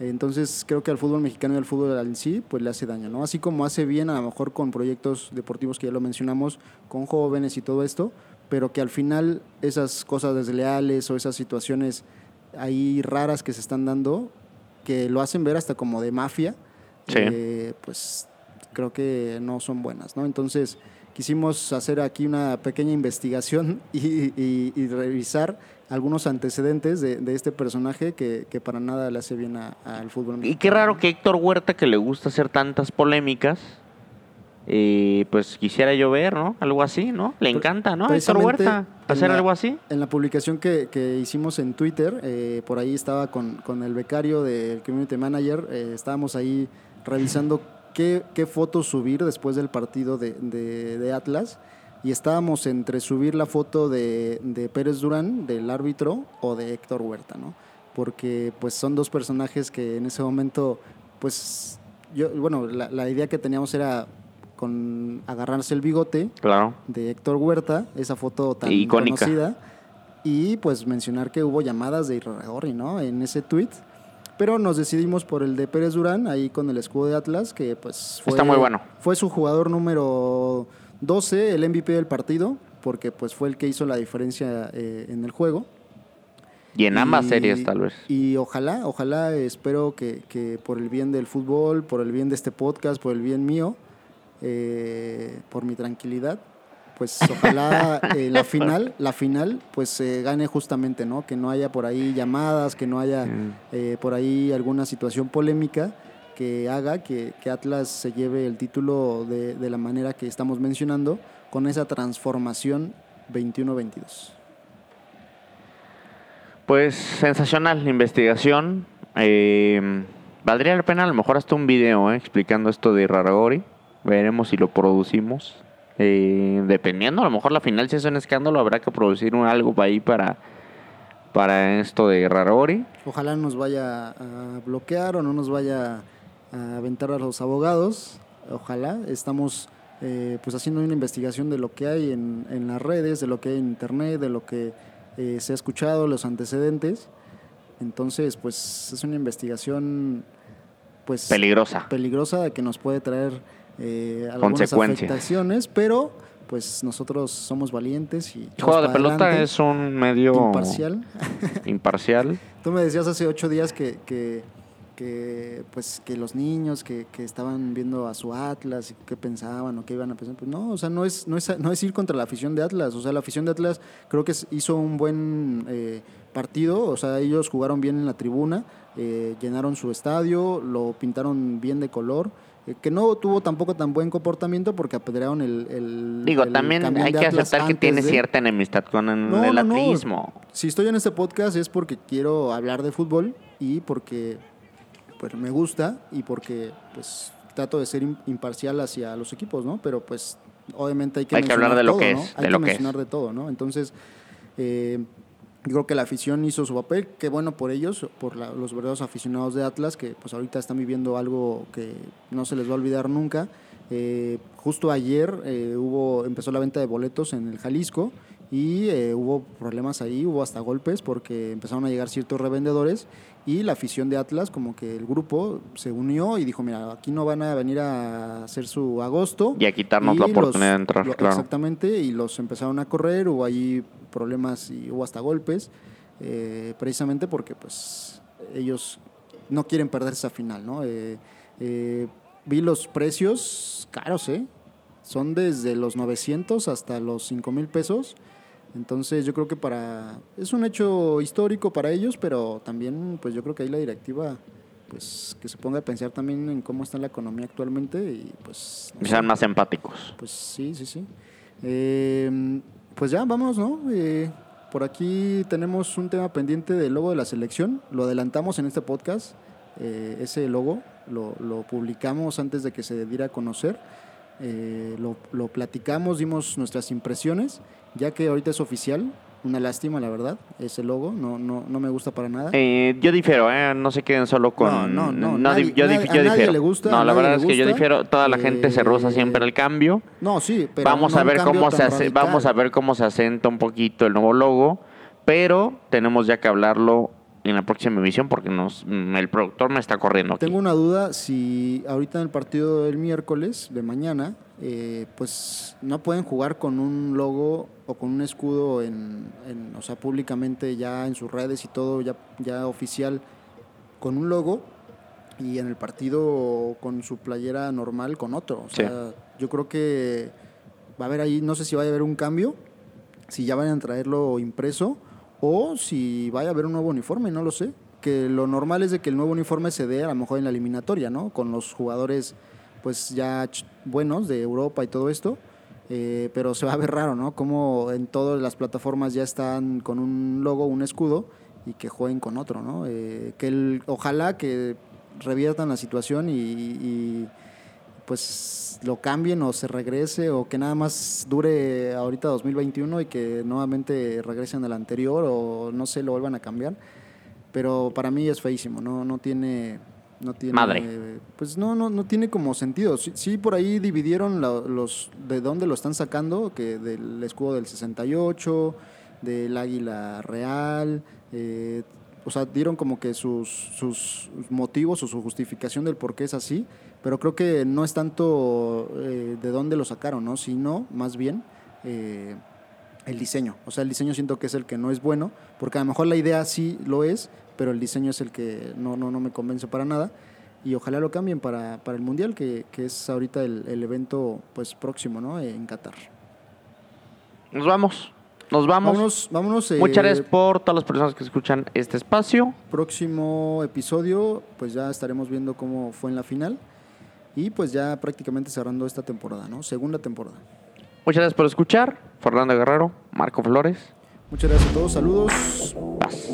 entonces creo que al fútbol mexicano y al fútbol en sí pues le hace daño no así como hace bien a lo mejor con proyectos deportivos que ya lo mencionamos con jóvenes y todo esto pero que al final esas cosas desleales o esas situaciones ahí raras que se están dando que lo hacen ver hasta como de mafia Sí. eh, pues creo que no son buenas, ¿no? Entonces quisimos hacer aquí una pequeña investigación y, revisar algunos antecedentes de, este personaje que, para nada le hace bien al fútbol. Y qué raro que Héctor Huerta, que le gusta hacer tantas polémicas, y pues quisiera yo ver, ¿no? Algo así, ¿no? Le encanta, ¿no? Héctor Huerta, hacer algo así. En la publicación que, hicimos en Twitter, eh, por ahí estaba con, el becario del Community Manager, eh, estábamos ahí revisando qué, fotos subir después del partido de, Atlas y estábamos entre subir la foto de, Pérez Durán, del árbitro, o de Héctor Huerta, ¿no? Porque pues son dos personajes que en ese momento, pues, yo, bueno, la, idea que teníamos era con agarrarse el bigote claro. de Héctor Huerta, esa foto tan conocida, y pues mencionar que hubo llamadas de Irragorri, ¿no? En ese tweet pero nos decidimos por el de Pérez Durán, ahí con el escudo de Atlas, que pues fue, Está muy bueno. fue su jugador número 12, el MVP del partido, porque pues fue el que hizo la diferencia eh, en el juego. Y en ambas series, tal vez. Y ojalá, ojalá, espero que, que, por el bien del fútbol, por el bien de este podcast, por el bien mío, eh, por mi tranquilidad, pues ojalá eh, la final, la final, pues se gane justamente, ¿no? Que no haya por ahí llamadas, que no haya eh, por ahí alguna situación polémica que haga que, Atlas se lleve el título de, de, la manera que estamos mencionando, con esa transformación 21-22. Pues sensacional la investigación. Eh, valdría la pena a lo mejor hasta un video explicando esto de Raragori. Veremos si lo producimos. Eh, dependiendo, a lo mejor la final si es un escándalo, habrá que producir un, algo ahí para, para esto de Rarori. Ojalá nos vaya a bloquear o no nos vaya a aventar a los abogados. Ojalá. Estamos eh, pues haciendo una investigación de lo que hay en, en, las redes, de lo que hay en internet, de lo que eh, se ha escuchado, los antecedentes. Entonces, pues es una investigación pues peligrosa. Peligrosa que nos puede traer eh, algunas afectaciones, pero pues nosotros somos valientes y... El juego de pelota es un medio... Imparcial. imparcial. Tú me decías hace ocho días que, que, pues, que los niños que, que, estaban viendo a su Atlas y qué pensaban o qué iban a pensar. Pues no, o sea, no es, no, es, no es ir contra la afición de Atlas. O sea, la afición de Atlas creo que hizo un buen eh, partido. O sea, ellos jugaron bien en la tribuna, eh, llenaron su estadio, lo pintaron bien de color. Eh, que no tuvo tampoco tan buen comportamiento porque apedrearon el... Digo, también hay que aceptar que tiene cierta enemistad con el, atletismo. Si estoy en este podcast es porque quiero hablar de fútbol y porque pues, me gusta y porque pues trato de ser imparcial hacia los equipos, ¿no? Pero pues obviamente hay que, hay que hablar de lo que es. Hay que mencionar de todo, ¿no? Entonces... Eh, yo creo que la afición hizo su papel, qué bueno por ellos, por los verdaderos aficionados de Atlas, que pues ahorita están viviendo algo que no se les va a olvidar nunca. Eh, justo ayer eh, hubo empezó la venta de boletos en el Jalisco y eh, hubo problemas ahí, hubo hasta golpes porque empezaron a llegar ciertos revendedores y la afición de Atlas, como que el grupo se unió y dijo, mira, aquí no van a venir a hacer su agosto. Y a quitarnos la oportunidad de entrar, claro. Exactamente, y los empezaron a correr, hubo ahí problemas y hubo hasta golpes, eh, precisamente porque pues ellos no quieren perder esa final, ¿no? Eh, eh, vi los precios caros, ¿eh? Son desde los 900 hasta los 5 mil pesos. Entonces yo creo que para es un hecho histórico para ellos, pero también pues yo creo que ahí la directiva pues que se ponga a pensar también en cómo está la economía actualmente y pues sean más empáticos. Pues sí, sí, sí. Eh, pues ya, vamos, ¿no? Eh, por aquí tenemos un tema pendiente del logo de la selección. Lo adelantamos en este podcast. Eh, ese logo lo, lo, publicamos antes de que se diera a conocer. Eh, lo, lo, platicamos, dimos nuestras impresiones, ya que ahorita es oficial. Una lástima, la verdad, ese logo, no, no, no me gusta para nada. Eh, yo difiero, ¿eh? no se queden solo con... No, no, no. yo, yo difiero. le gusta, no, la verdad es que yo difiero, toda la gente se rosa siempre el cambio. No, sí, pero... Vamos, a ver cómo se hace, vamos a ver cómo se asenta un poquito el nuevo logo, pero tenemos ya que hablarlo en la próxima emisión porque nos, mm, el productor me está corriendo. Tengo una duda, si ahorita en el partido del miércoles, de mañana, eh, pues no pueden jugar con un logo o con un escudo, en, o sea, públicamente ya en sus redes y todo, ya, ya oficial, con un logo, y en el partido con su playera normal con otro. O sea, yo creo que va a haber ahí, no sé si va a haber un cambio, si ya van a traerlo impreso o si vaya a haber un nuevo uniforme, no lo sé. Que lo normal es de que el nuevo uniforme se dé a lo mejor en la eliminatoria, ¿no? Con los jugadores pues ya buenos de Europa y todo esto. Eh, pero se va a ver raro, ¿no? Como en todas las plataformas ya están con un logo, un escudo y que jueguen con otro, ¿no? Eh, que ojalá que reviertan la situación y, pues lo cambien o se regrese o que nada más dure ahorita 2021 y que nuevamente regresen al anterior o no sé, lo vuelvan a cambiar. Pero para mí es feísimo, no, no tiene no tiene Madre. pues no no no tiene como sentido sí, por ahí dividieron los de dónde lo están sacando que del escudo del 68 del águila real eh, o sea, dieron como que sus, sus motivos o su justificación del por qué es así, pero creo que no es tanto eh, de dónde lo sacaron, ¿no? Sino más bien eh, el diseño. O sea, el diseño siento que es el que no es bueno, porque a lo mejor la idea sí lo es, pero el diseño es el que no, no, no me convence para nada. Y ojalá lo cambien para, para el Mundial, que, que es ahorita el, el, evento pues próximo, ¿no? En Qatar. Nos vamos. Nos vamos. Vámonos. Eh, Muchas gracias por todas las personas que escuchan este espacio. Próximo episodio, pues ya estaremos viendo cómo fue en la final. Y pues ya prácticamente cerrando esta temporada, ¿no? Segunda temporada. Muchas gracias por escuchar. Fernando Guerrero, Marco Flores. Muchas gracias a todos. Saludos. Paz.